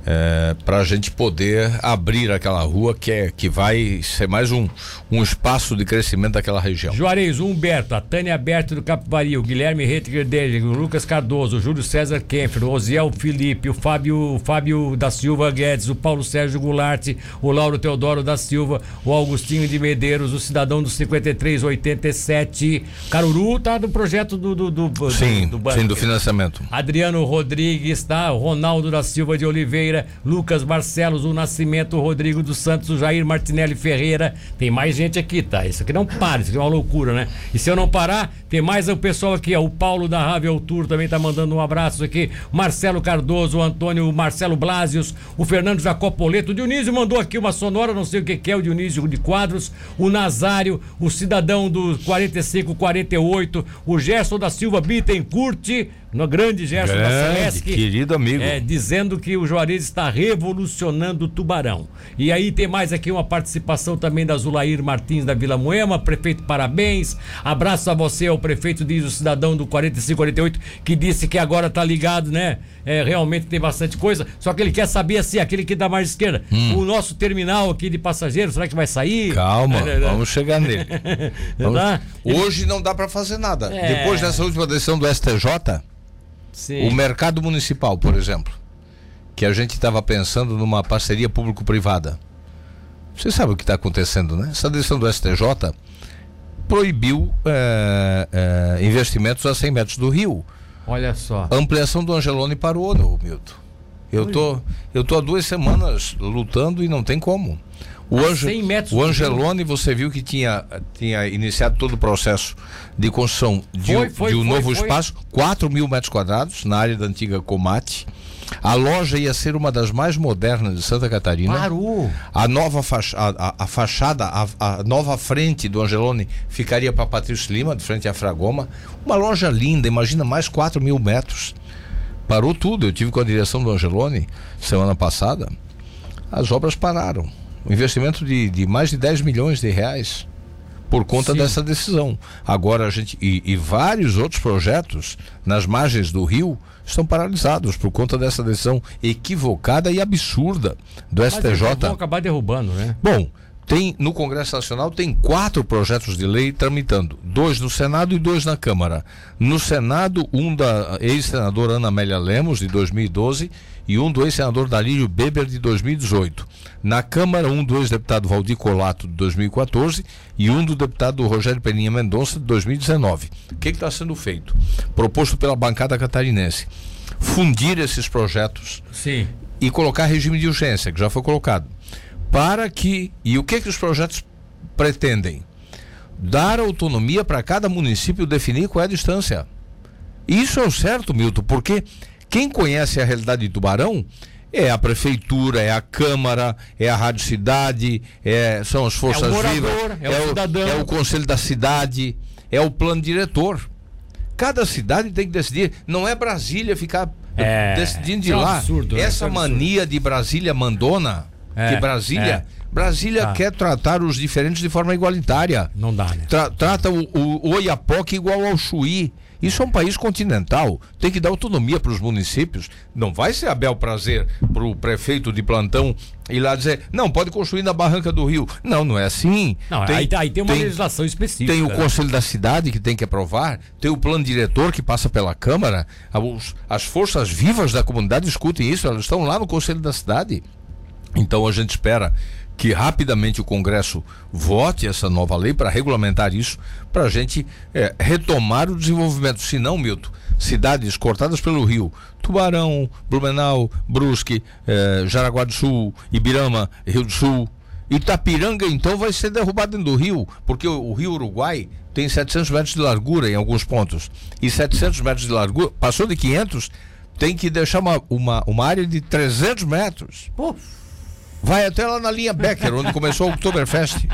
é, para a gente poder abrir aquela rua que, é, que vai ser mais um, um espaço de crescimento daquela região. Juarez, Humberto, a Tânia Berto do Capivari, o Guilherme Rettiger dele, o Lucas Cardoso, o Júlio César Kempfer, o Osiel Felipe, o Fábio, o Fábio da Silva Guedes, o Paulo Sérgio Goulart, o Lauro Teodoro da Silva, o Augustinho de Medeiros, o cidadão do 5387, Caruru tá do projeto do, do, do, sim, do, do, sim, do financiamento. Adriano Rodrigues, tá? O Ronaldo da Silva de Oliveira Ferreira, Lucas Barcelos, o Nascimento, o Rodrigo dos Santos, o Jair Martinelli Ferreira. Tem mais gente aqui, tá? Isso aqui não para, isso aqui é uma loucura, né? E se eu não parar, tem mais o pessoal aqui, ó. O Paulo da Ravel Tour também tá mandando um abraço aqui. Marcelo Cardoso, o Antônio o Marcelo Blasios, o Fernando Jacopoleto. O Dionísio mandou aqui uma sonora, não sei o que, que é o Dionísio de Quadros. O Nazário, o cidadão do 4548, o Gerson da Silva Bittencourt No grande Gerson Grande, Vasseleschi, querido amigo. É, dizendo que o Juarez está revolucionando o Tubarão. E aí tem mais aqui uma participação também da Zulair Martins da Vila Moema. Prefeito, parabéns. Abraço a você, ao prefeito, diz o cidadão do 4548, que disse que agora tá ligado, né? É, realmente tem bastante coisa. Só que ele quer saber assim, aquele que da margem esquerda. O nosso terminal aqui de passageiros, será que vai sair? Hum. Calma, É, vamos chegar nele. Vamos- Tá? Hoje não dá para fazer nada. É. Depois dessa última decisão do STJ, Sim. o mercado municipal, por exemplo, que a gente estava pensando numa parceria público-privada. Você sabe o que está acontecendo, né? Essa decisão do STJ proibiu é, é, investimentos a 100 metros do rio. Olha só. A ampliação do Angelone parou, né, Milton? Eu tô, eu tô há duas semanas lutando e não tem como. O, Ange, 100 metros o Angelone, você viu que tinha, tinha iniciado todo o processo de construção de, Foi, um- foi, de um foi, novo espaço, 4 mil metros quadrados, na área da antiga Comate. A loja ia ser uma das mais modernas de Santa Catarina. Parou. A nova facha- a, a- a fachada, a, a nova frente do Angelone ficaria para Patrício Lima, de frente à Fragoma. Uma loja linda, imagina, mais 4 mil metros. Parou tudo. Eu tive com a direção do Angelone semana passada. As obras pararam. Um investimento de, de mais de 10 milhões de reais por conta Sim. dessa decisão. Agora a gente. E, e vários outros projetos nas margens do rio estão paralisados por conta dessa decisão equivocada e absurda do Mas STJ. vão acabar derrubando, né? Bom, tem no Congresso Nacional tem quatro projetos de lei tramitando, dois no Senado e dois na Câmara. No Senado, um da ex-senadora Ana Amélia Lemos de 2012 e um do ex-senador Dalírio Beber de 2018. Na Câmara, um do ex-deputado Valdir Colato de 2014 e um do deputado Rogério Peninha Mendonça de 2019. O que está sendo feito? Proposto pela bancada catarinense. Fundir esses projetos Sim. e colocar regime de urgência, que já foi colocado. Para que. E o que, que os projetos pretendem? Dar autonomia para cada município definir qual é a distância. Isso é o certo, Milton, porque quem conhece a realidade de Tubarão é a prefeitura, é a Câmara, é a Rádio Cidade, é- são as forças morador, vivas, é o cidadão. é o conselho da cidade, é o plano diretor. Cada cidade tem que decidir. Não é Brasília ficar É, decidindo de é um lá. absurdo, né? É Essa absurdo. mania de Brasília mandona, É, que Brasília, é. Brasília Tá. quer tratar os diferentes de forma igualitária. Não dá, né? Tra- trata o, o Oiapoque igual ao Chuí. Isso é um país continental. Tem que dar autonomia para os municípios. Não vai ser a bel prazer para o prefeito de plantão ir lá dizer, não, pode construir na barranca do rio. Não, não é assim. Não, aí, aí tem uma legislação específica. Tem o né? Conselho da Cidade que tem que aprovar, tem o plano diretor que passa pela Câmara. Os- as forças vivas da comunidade discutem isso, elas estão lá no Conselho da Cidade. Então a gente espera que rapidamente o Congresso vote essa nova lei para regulamentar isso, para a gente eh, retomar o desenvolvimento. Se não, Milton, cidades cortadas pelo rio, Tubarão, Blumenau, Brusque, eh, Jaraguá do Sul, Ibirama, Rio do Sul, Itapiranga, então, vai ser derrubado dentro do rio, porque o, o rio Uruguai tem 700 metros de largura em alguns pontos. E 700 metros de largura, passou de 500, tem que deixar uma, uma, uma área de 300 metros. Pô, Vai até lá na linha Becker, onde começou o Oktoberfest.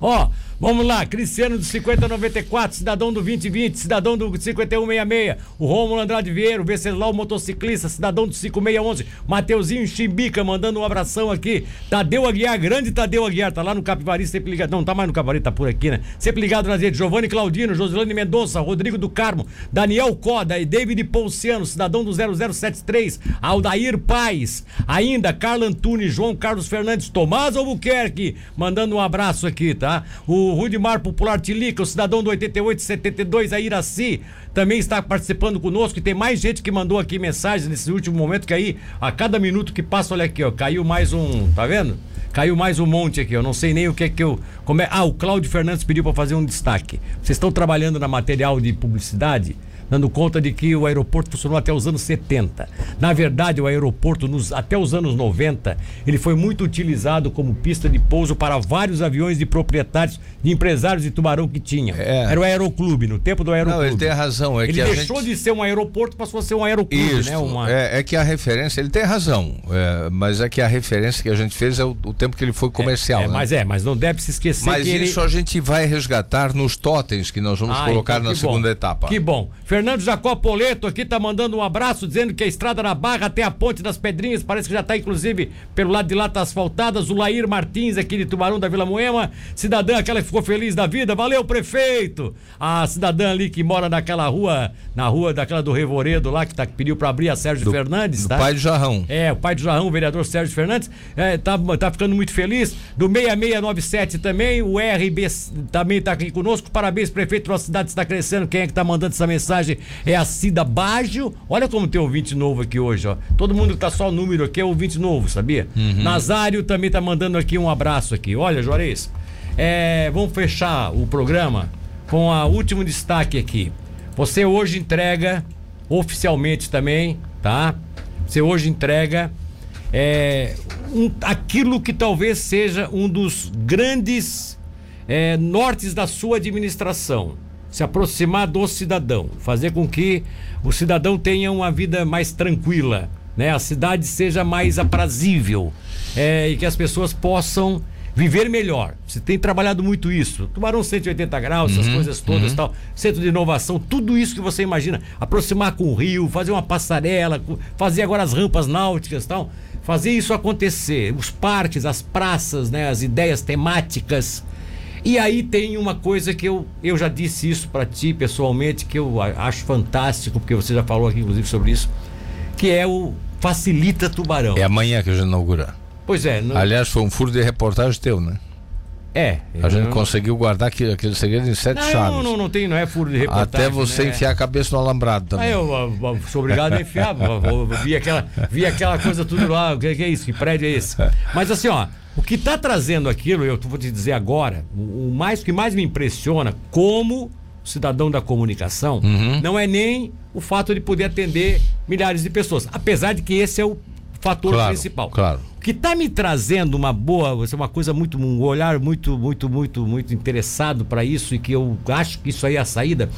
Ó, vamos lá, Cristiano do 5094, cidadão do 2020, cidadão do 5166, o Rômulo Andrade Vieira, o Venceslau motociclista, cidadão do 5611, Mateuzinho Chimbica mandando um abração aqui, Tadeu Aguiar, grande Tadeu Aguiar, tá lá no Capivari, sempre ligado, não, tá mais no Capivari, tá por aqui, né? Sempre ligado nas redes, Giovanni Claudino, Josilane Mendonça, Rodrigo do Carmo, Daniel Coda e David Ponciano, cidadão do 0073, Aldair Paz, ainda Carla Antunes, João Carlos Fernandes, Tomás Albuquerque, mandando um abraço aqui, tá? O Rudimar Popular Tilica, o cidadão do 8872, a Iraci, também está participando conosco e tem mais gente que mandou aqui mensagens nesse último momento que aí, a cada minuto que passa, olha aqui, ó, caiu mais um, tá vendo? Caiu mais um monte aqui, eu não sei nem o que é que eu. Como é, ah, o Cláudio Fernandes pediu para fazer um destaque. Vocês estão trabalhando na material de publicidade? Dando conta de que o aeroporto funcionou até os anos 70. Na verdade, o aeroporto, nos, até os anos 90, ele foi muito utilizado como pista de pouso para vários aviões de proprietários, de empresários de tubarão que tinha. É. Era o aeroclube, no tempo do aeroclube. Não, ele tem razão. É ele deixou gente... de ser um aeroporto, passou a ser um aeroclube, Isso, né? Uma... é, é que a referência, ele tem razão, é, mas é que a referência que a gente fez é o, o tempo que ele foi comercial. É, né? Mas é, mas não deve se esquecer Mas que ele... isso a gente vai resgatar nos totens que nós vamos Ah, colocar então na segunda bom. etapa. Que bom. Fernando Jacó Poleto aqui tá mandando um abraço, dizendo que a estrada na Barra até a Ponte das Pedrinhas, parece que já tá inclusive pelo lado de lá tá asfaltada. Zulair Martins aqui de Tubarão da Vila Moema, cidadã aquela que ficou feliz da vida. Valeu, prefeito! A cidadã ali que mora naquela rua, na rua daquela do Revoredo lá, que, tá, que pediu para abrir a Sérgio Do- Fernandes, do tá? pai do Jarrão. É, o pai do Jarrão, o vereador Sérgio Fernandes, é, tá, tá ficando muito feliz. Do 6697 também, o RB também tá aqui conosco. Parabéns, prefeito, nossa cidade está crescendo. Quem é que tá mandando essa mensagem é a Cida Baggio. Olha como tem ouvinte novo aqui hoje, ó. Todo mundo que tá só o número aqui é ouvinte novo, sabia? Nazário também tá mandando aqui um abraço aqui. Olha, Juarez, é, vamos fechar o programa com o último destaque aqui. Você hoje entrega oficialmente também, tá? Você hoje entrega é, um- aquilo que talvez seja um dos grandes é, nortes da sua administração. Se aproximar do cidadão, fazer com que o cidadão tenha uma vida mais tranquila, né? A cidade seja mais aprazível é, e que as pessoas possam viver melhor. Você tem trabalhado muito isso. Tubarão 180 graus, essas coisas todas tal. Centro de inovação, tudo isso que você imagina. Aproximar com o rio, fazer uma passarela, fazer agora as rampas náuticas tal. Fazer isso acontecer. Os parques, as praças, né? As ideias temáticas. E aí tem uma coisa que eu, eu já disse isso para ti pessoalmente, que eu acho fantástico, porque você já falou aqui inclusive sobre isso, que é o Facilita Tubarão. É amanhã que a gente inaugura. Pois é, não, Aliás, foi um furo de reportagem teu, né? É. A gente não- conseguiu guardar aquele, aquele segredo em sete não, chaves. não, não, não tem, não é furo de reportagem. Até você né? enfiar a cabeça no alambrado também. Ah, eu, eu, eu sou obrigado a enfiar. vi, aquela, vi aquela coisa tudo lá. O que, que é isso? Que prédio é esse? Mas assim, ó, o que está trazendo aquilo, eu vou te dizer agora, o, o mais o que mais me impressiona como cidadão da comunicação Uhum. não é nem o fato de poder atender milhares de pessoas, apesar de que esse é o fator Claro, principal. claro. O que está me trazendo uma boa, é uma coisa muito, um olhar muito, muito, muito, muito interessado para isso e que eu acho que isso aí é a saída,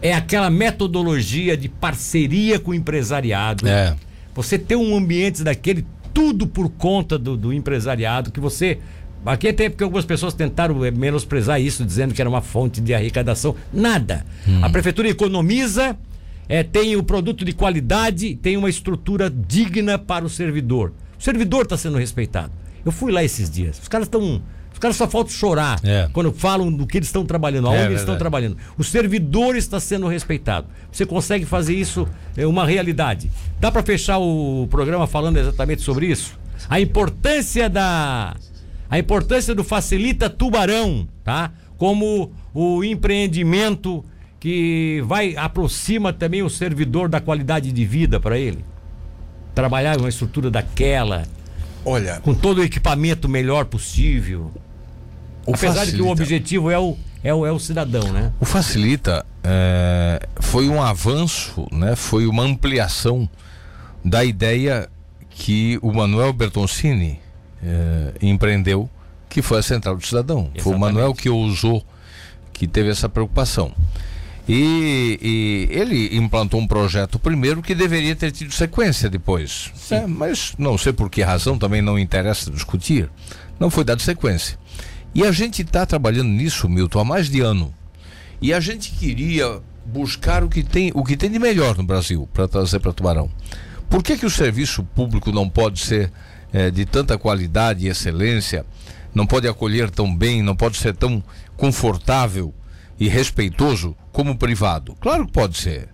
é aquela metodologia de parceria com o empresariado. É. Você ter um ambiente daquele, tudo por conta do, do empresariado, que você. Aqui até porque algumas pessoas tentaram eh, menosprezar isso, dizendo que era uma fonte de arrecadação. Nada. A prefeitura economiza, eh, tem o produto de qualidade, tem uma estrutura digna para o servidor. O servidor está sendo respeitado. Eu fui lá esses dias. Os caras estão. Os caras só faltam chorar É. quando falam do que eles estão trabalhando, aonde É eles estão trabalhando. O servidor está sendo respeitado. Você consegue fazer isso é uma realidade. Dá para fechar o programa falando exatamente sobre isso? A importância da a importância do facilita Tubarão, tá? Como o empreendimento que vai aproxima também o servidor da qualidade de vida para ele. Trabalhar uma estrutura daquela, Olha, com todo o equipamento melhor possível. Apesar de que o facilita- objetivo é o, é o, é o cidadão, né? O Facilita é, foi um avanço, né? foi uma ampliação da ideia que o Manuel Bertoncini é, empreendeu, que foi a Central do Cidadão. Foi o Exatamente. Manuel que ousou, que teve essa preocupação. E, e ele implantou um projeto primeiro que deveria ter tido sequência depois. É, mas não sei por que razão, também não interessa discutir. Não foi dado sequência. E a gente está trabalhando nisso, Milton, há mais de ano. E a gente queria buscar o que tem, o que tem de melhor no Brasil para trazer para Tubarão. Por que, que o serviço público não pode ser eh, de tanta qualidade e excelência, não pode acolher tão bem, não pode ser tão confortável e respeitoso como privado? Claro que pode ser.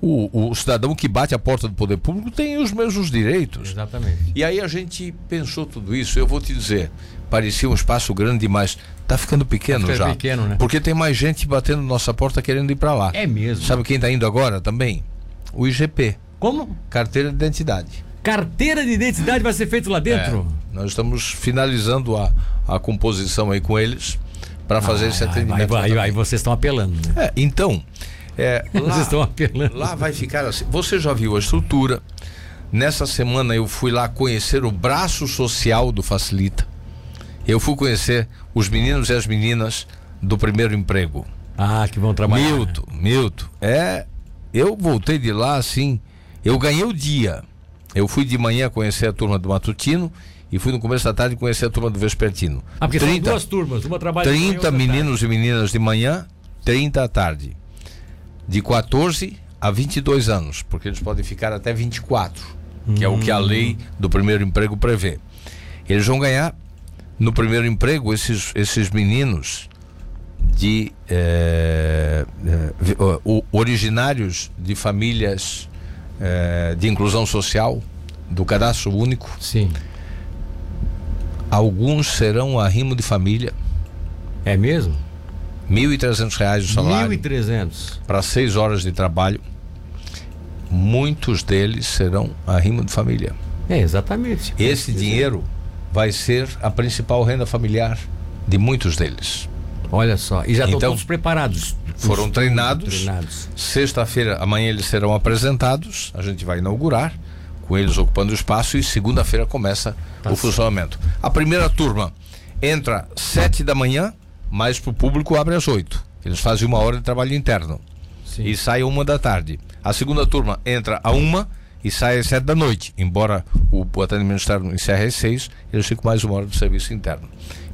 O, o cidadão que bate a porta do poder público tem os mesmos direitos. Exatamente. E aí a gente pensou tudo isso. Eu vou te dizer, parecia um espaço grande demais. Tá ficando pequeno Tá ficando já. pequeno, né? Porque tem mais gente batendo na nossa porta querendo ir para lá. É mesmo. Sabe quem tá indo agora também? O IGP, Como? carteira de identidade. Carteira de identidade vai ser feito lá dentro? É, nós estamos finalizando a, a composição aí com eles para fazer esse Ah, atendimento. Aí, vocês estão apelando, né? É, então, é, Vocês lá, estão apelando. lá vai ficar assim. Você já viu a estrutura? Nessa semana eu fui lá conhecer o braço social do Facilita. Eu fui conhecer os meninos e as meninas do primeiro emprego. Ah, que vão trabalhar. Milton, Milton, é. Eu voltei de lá assim. Eu ganhei o dia. Eu fui de manhã conhecer a turma do Matutino e fui no começo da tarde conhecer a turma do Vespertino. Ah, porque são duas turmas. Uma trabalha de manhã, 30 outra à tarde. meninos e meninas de manhã, 30 à tarde. De 14 a 22 anos, porque eles podem ficar até 24, que é o que a lei do primeiro emprego prevê. Eles vão ganhar no primeiro emprego esses, esses meninos de eh, eh, originários de famílias eh, de inclusão social do cadastro único. Sim. Alguns serão arrimo de família. É mesmo? 1.300 reais o salário. 1.300. Para seis horas de trabalho. Muitos deles serão arrimo de família. É, exatamente. Esse dinheiro vai ser a principal renda familiar de muitos deles. Olha só, e já estão Então, todos preparados. Foram Os- treinados. treinados. Sexta-feira, amanhã eles serão apresentados. A gente vai inaugurar, com eles ocupando o espaço, e segunda-feira começa Tá o funcionamento. A primeira turma entra sete da manhã, mas para o público abre às oito. Eles fazem uma hora de trabalho interno Sim. e sai uma da tarde. A segunda turma entra a uma e sai às sete da noite. Embora o, atendimento externo encerre às seis, eles ficam mais uma hora de serviço interno.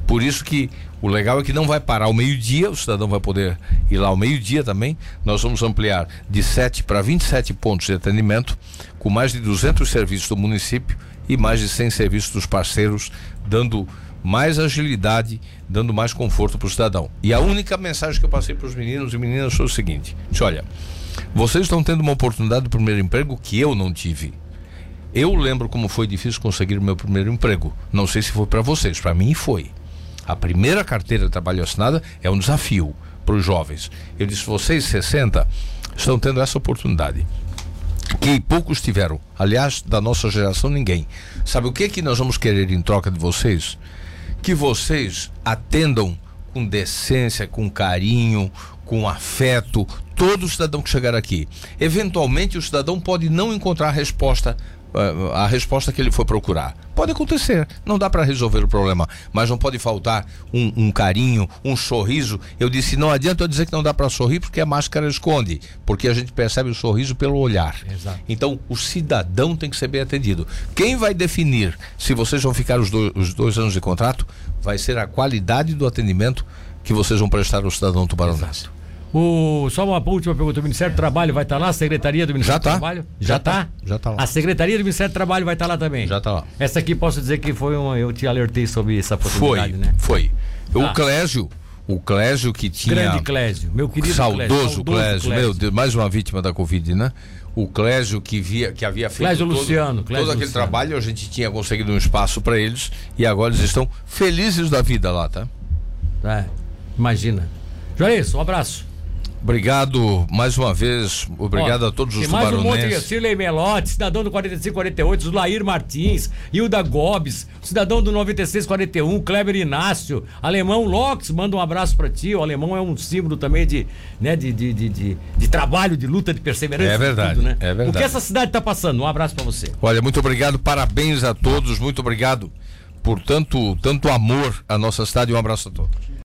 Por isso que o legal é que não vai parar ao meio-dia, o cidadão vai poder ir lá ao meio-dia também. Nós vamos ampliar de 7 para 27 pontos de atendimento, com mais de 200 serviços do município e mais de 100 serviços dos parceiros, dando mais agilidade, dando mais conforto para o cidadão. E a única mensagem que eu passei para os meninos e meninas foi o seguinte: disse, olha, vocês estão tendo uma oportunidade do primeiro emprego que eu não tive. Eu lembro como foi difícil conseguir o meu primeiro emprego. Não sei se foi para vocês, para mim foi. A primeira carteira de trabalho assinada é um desafio para os jovens. Eu disse: vocês 60 estão tendo essa oportunidade que poucos tiveram. Aliás, da nossa geração, ninguém. Sabe o que que nós vamos querer em troca de vocês? Que vocês atendam com decência, com carinho, com afeto, todo cidadão que chegar aqui. Eventualmente, o cidadão pode não encontrar resposta a resposta que ele foi procurar. Pode acontecer, não dá para resolver o problema, mas não pode faltar um, um carinho, um sorriso. Eu disse, não adianta eu dizer que não dá para sorrir porque a máscara esconde, porque a gente percebe o sorriso pelo olhar. Exato. Então, o cidadão tem que ser bem atendido. Quem vai definir se vocês vão ficar os dois, os dois anos de contrato vai ser a qualidade do atendimento que vocês vão prestar ao cidadão tubaronense. O, só uma última pergunta: o Ministério do Trabalho vai estar lá? A Secretaria do Ministério tá. do Trabalho? Já Já tá. está? Já tá lá. A Secretaria do Ministério do Trabalho vai estar lá também? Já tá lá. Essa aqui posso dizer que foi uma. Eu te alertei sobre essa Foi, possibilidade, né? foi. Tá. O Clésio, o Clésio que tinha Grande Clésio, meu querido saudoso Clésio. Clésio, meu Deus, mais uma vítima da Covid, né? O Clésio que via que havia feito Clésio todo, Luciano, Clésio todo aquele Luciano. trabalho, a gente tinha conseguido um espaço para eles e agora eles estão felizes da vida lá, tá? É, imagina. Juarez, um abraço. Obrigado mais uma vez, obrigado Ó, a todos os tem mais um monte. Cirlei Melotti, cidadão do 4548, Lair Martins, Hilda Gobes, cidadão do 9641, Kleber Inácio, Alemão Locks, manda um abraço pra ti. O alemão é um símbolo também de, né, de, de, de, de, de trabalho, de luta, de perseverança. É de verdade, tudo, né? é verdade. O que essa cidade tá passando? Um abraço pra você. Olha, muito obrigado, parabéns a todos, muito obrigado por tanto, tanto amor à nossa cidade e um abraço a todos.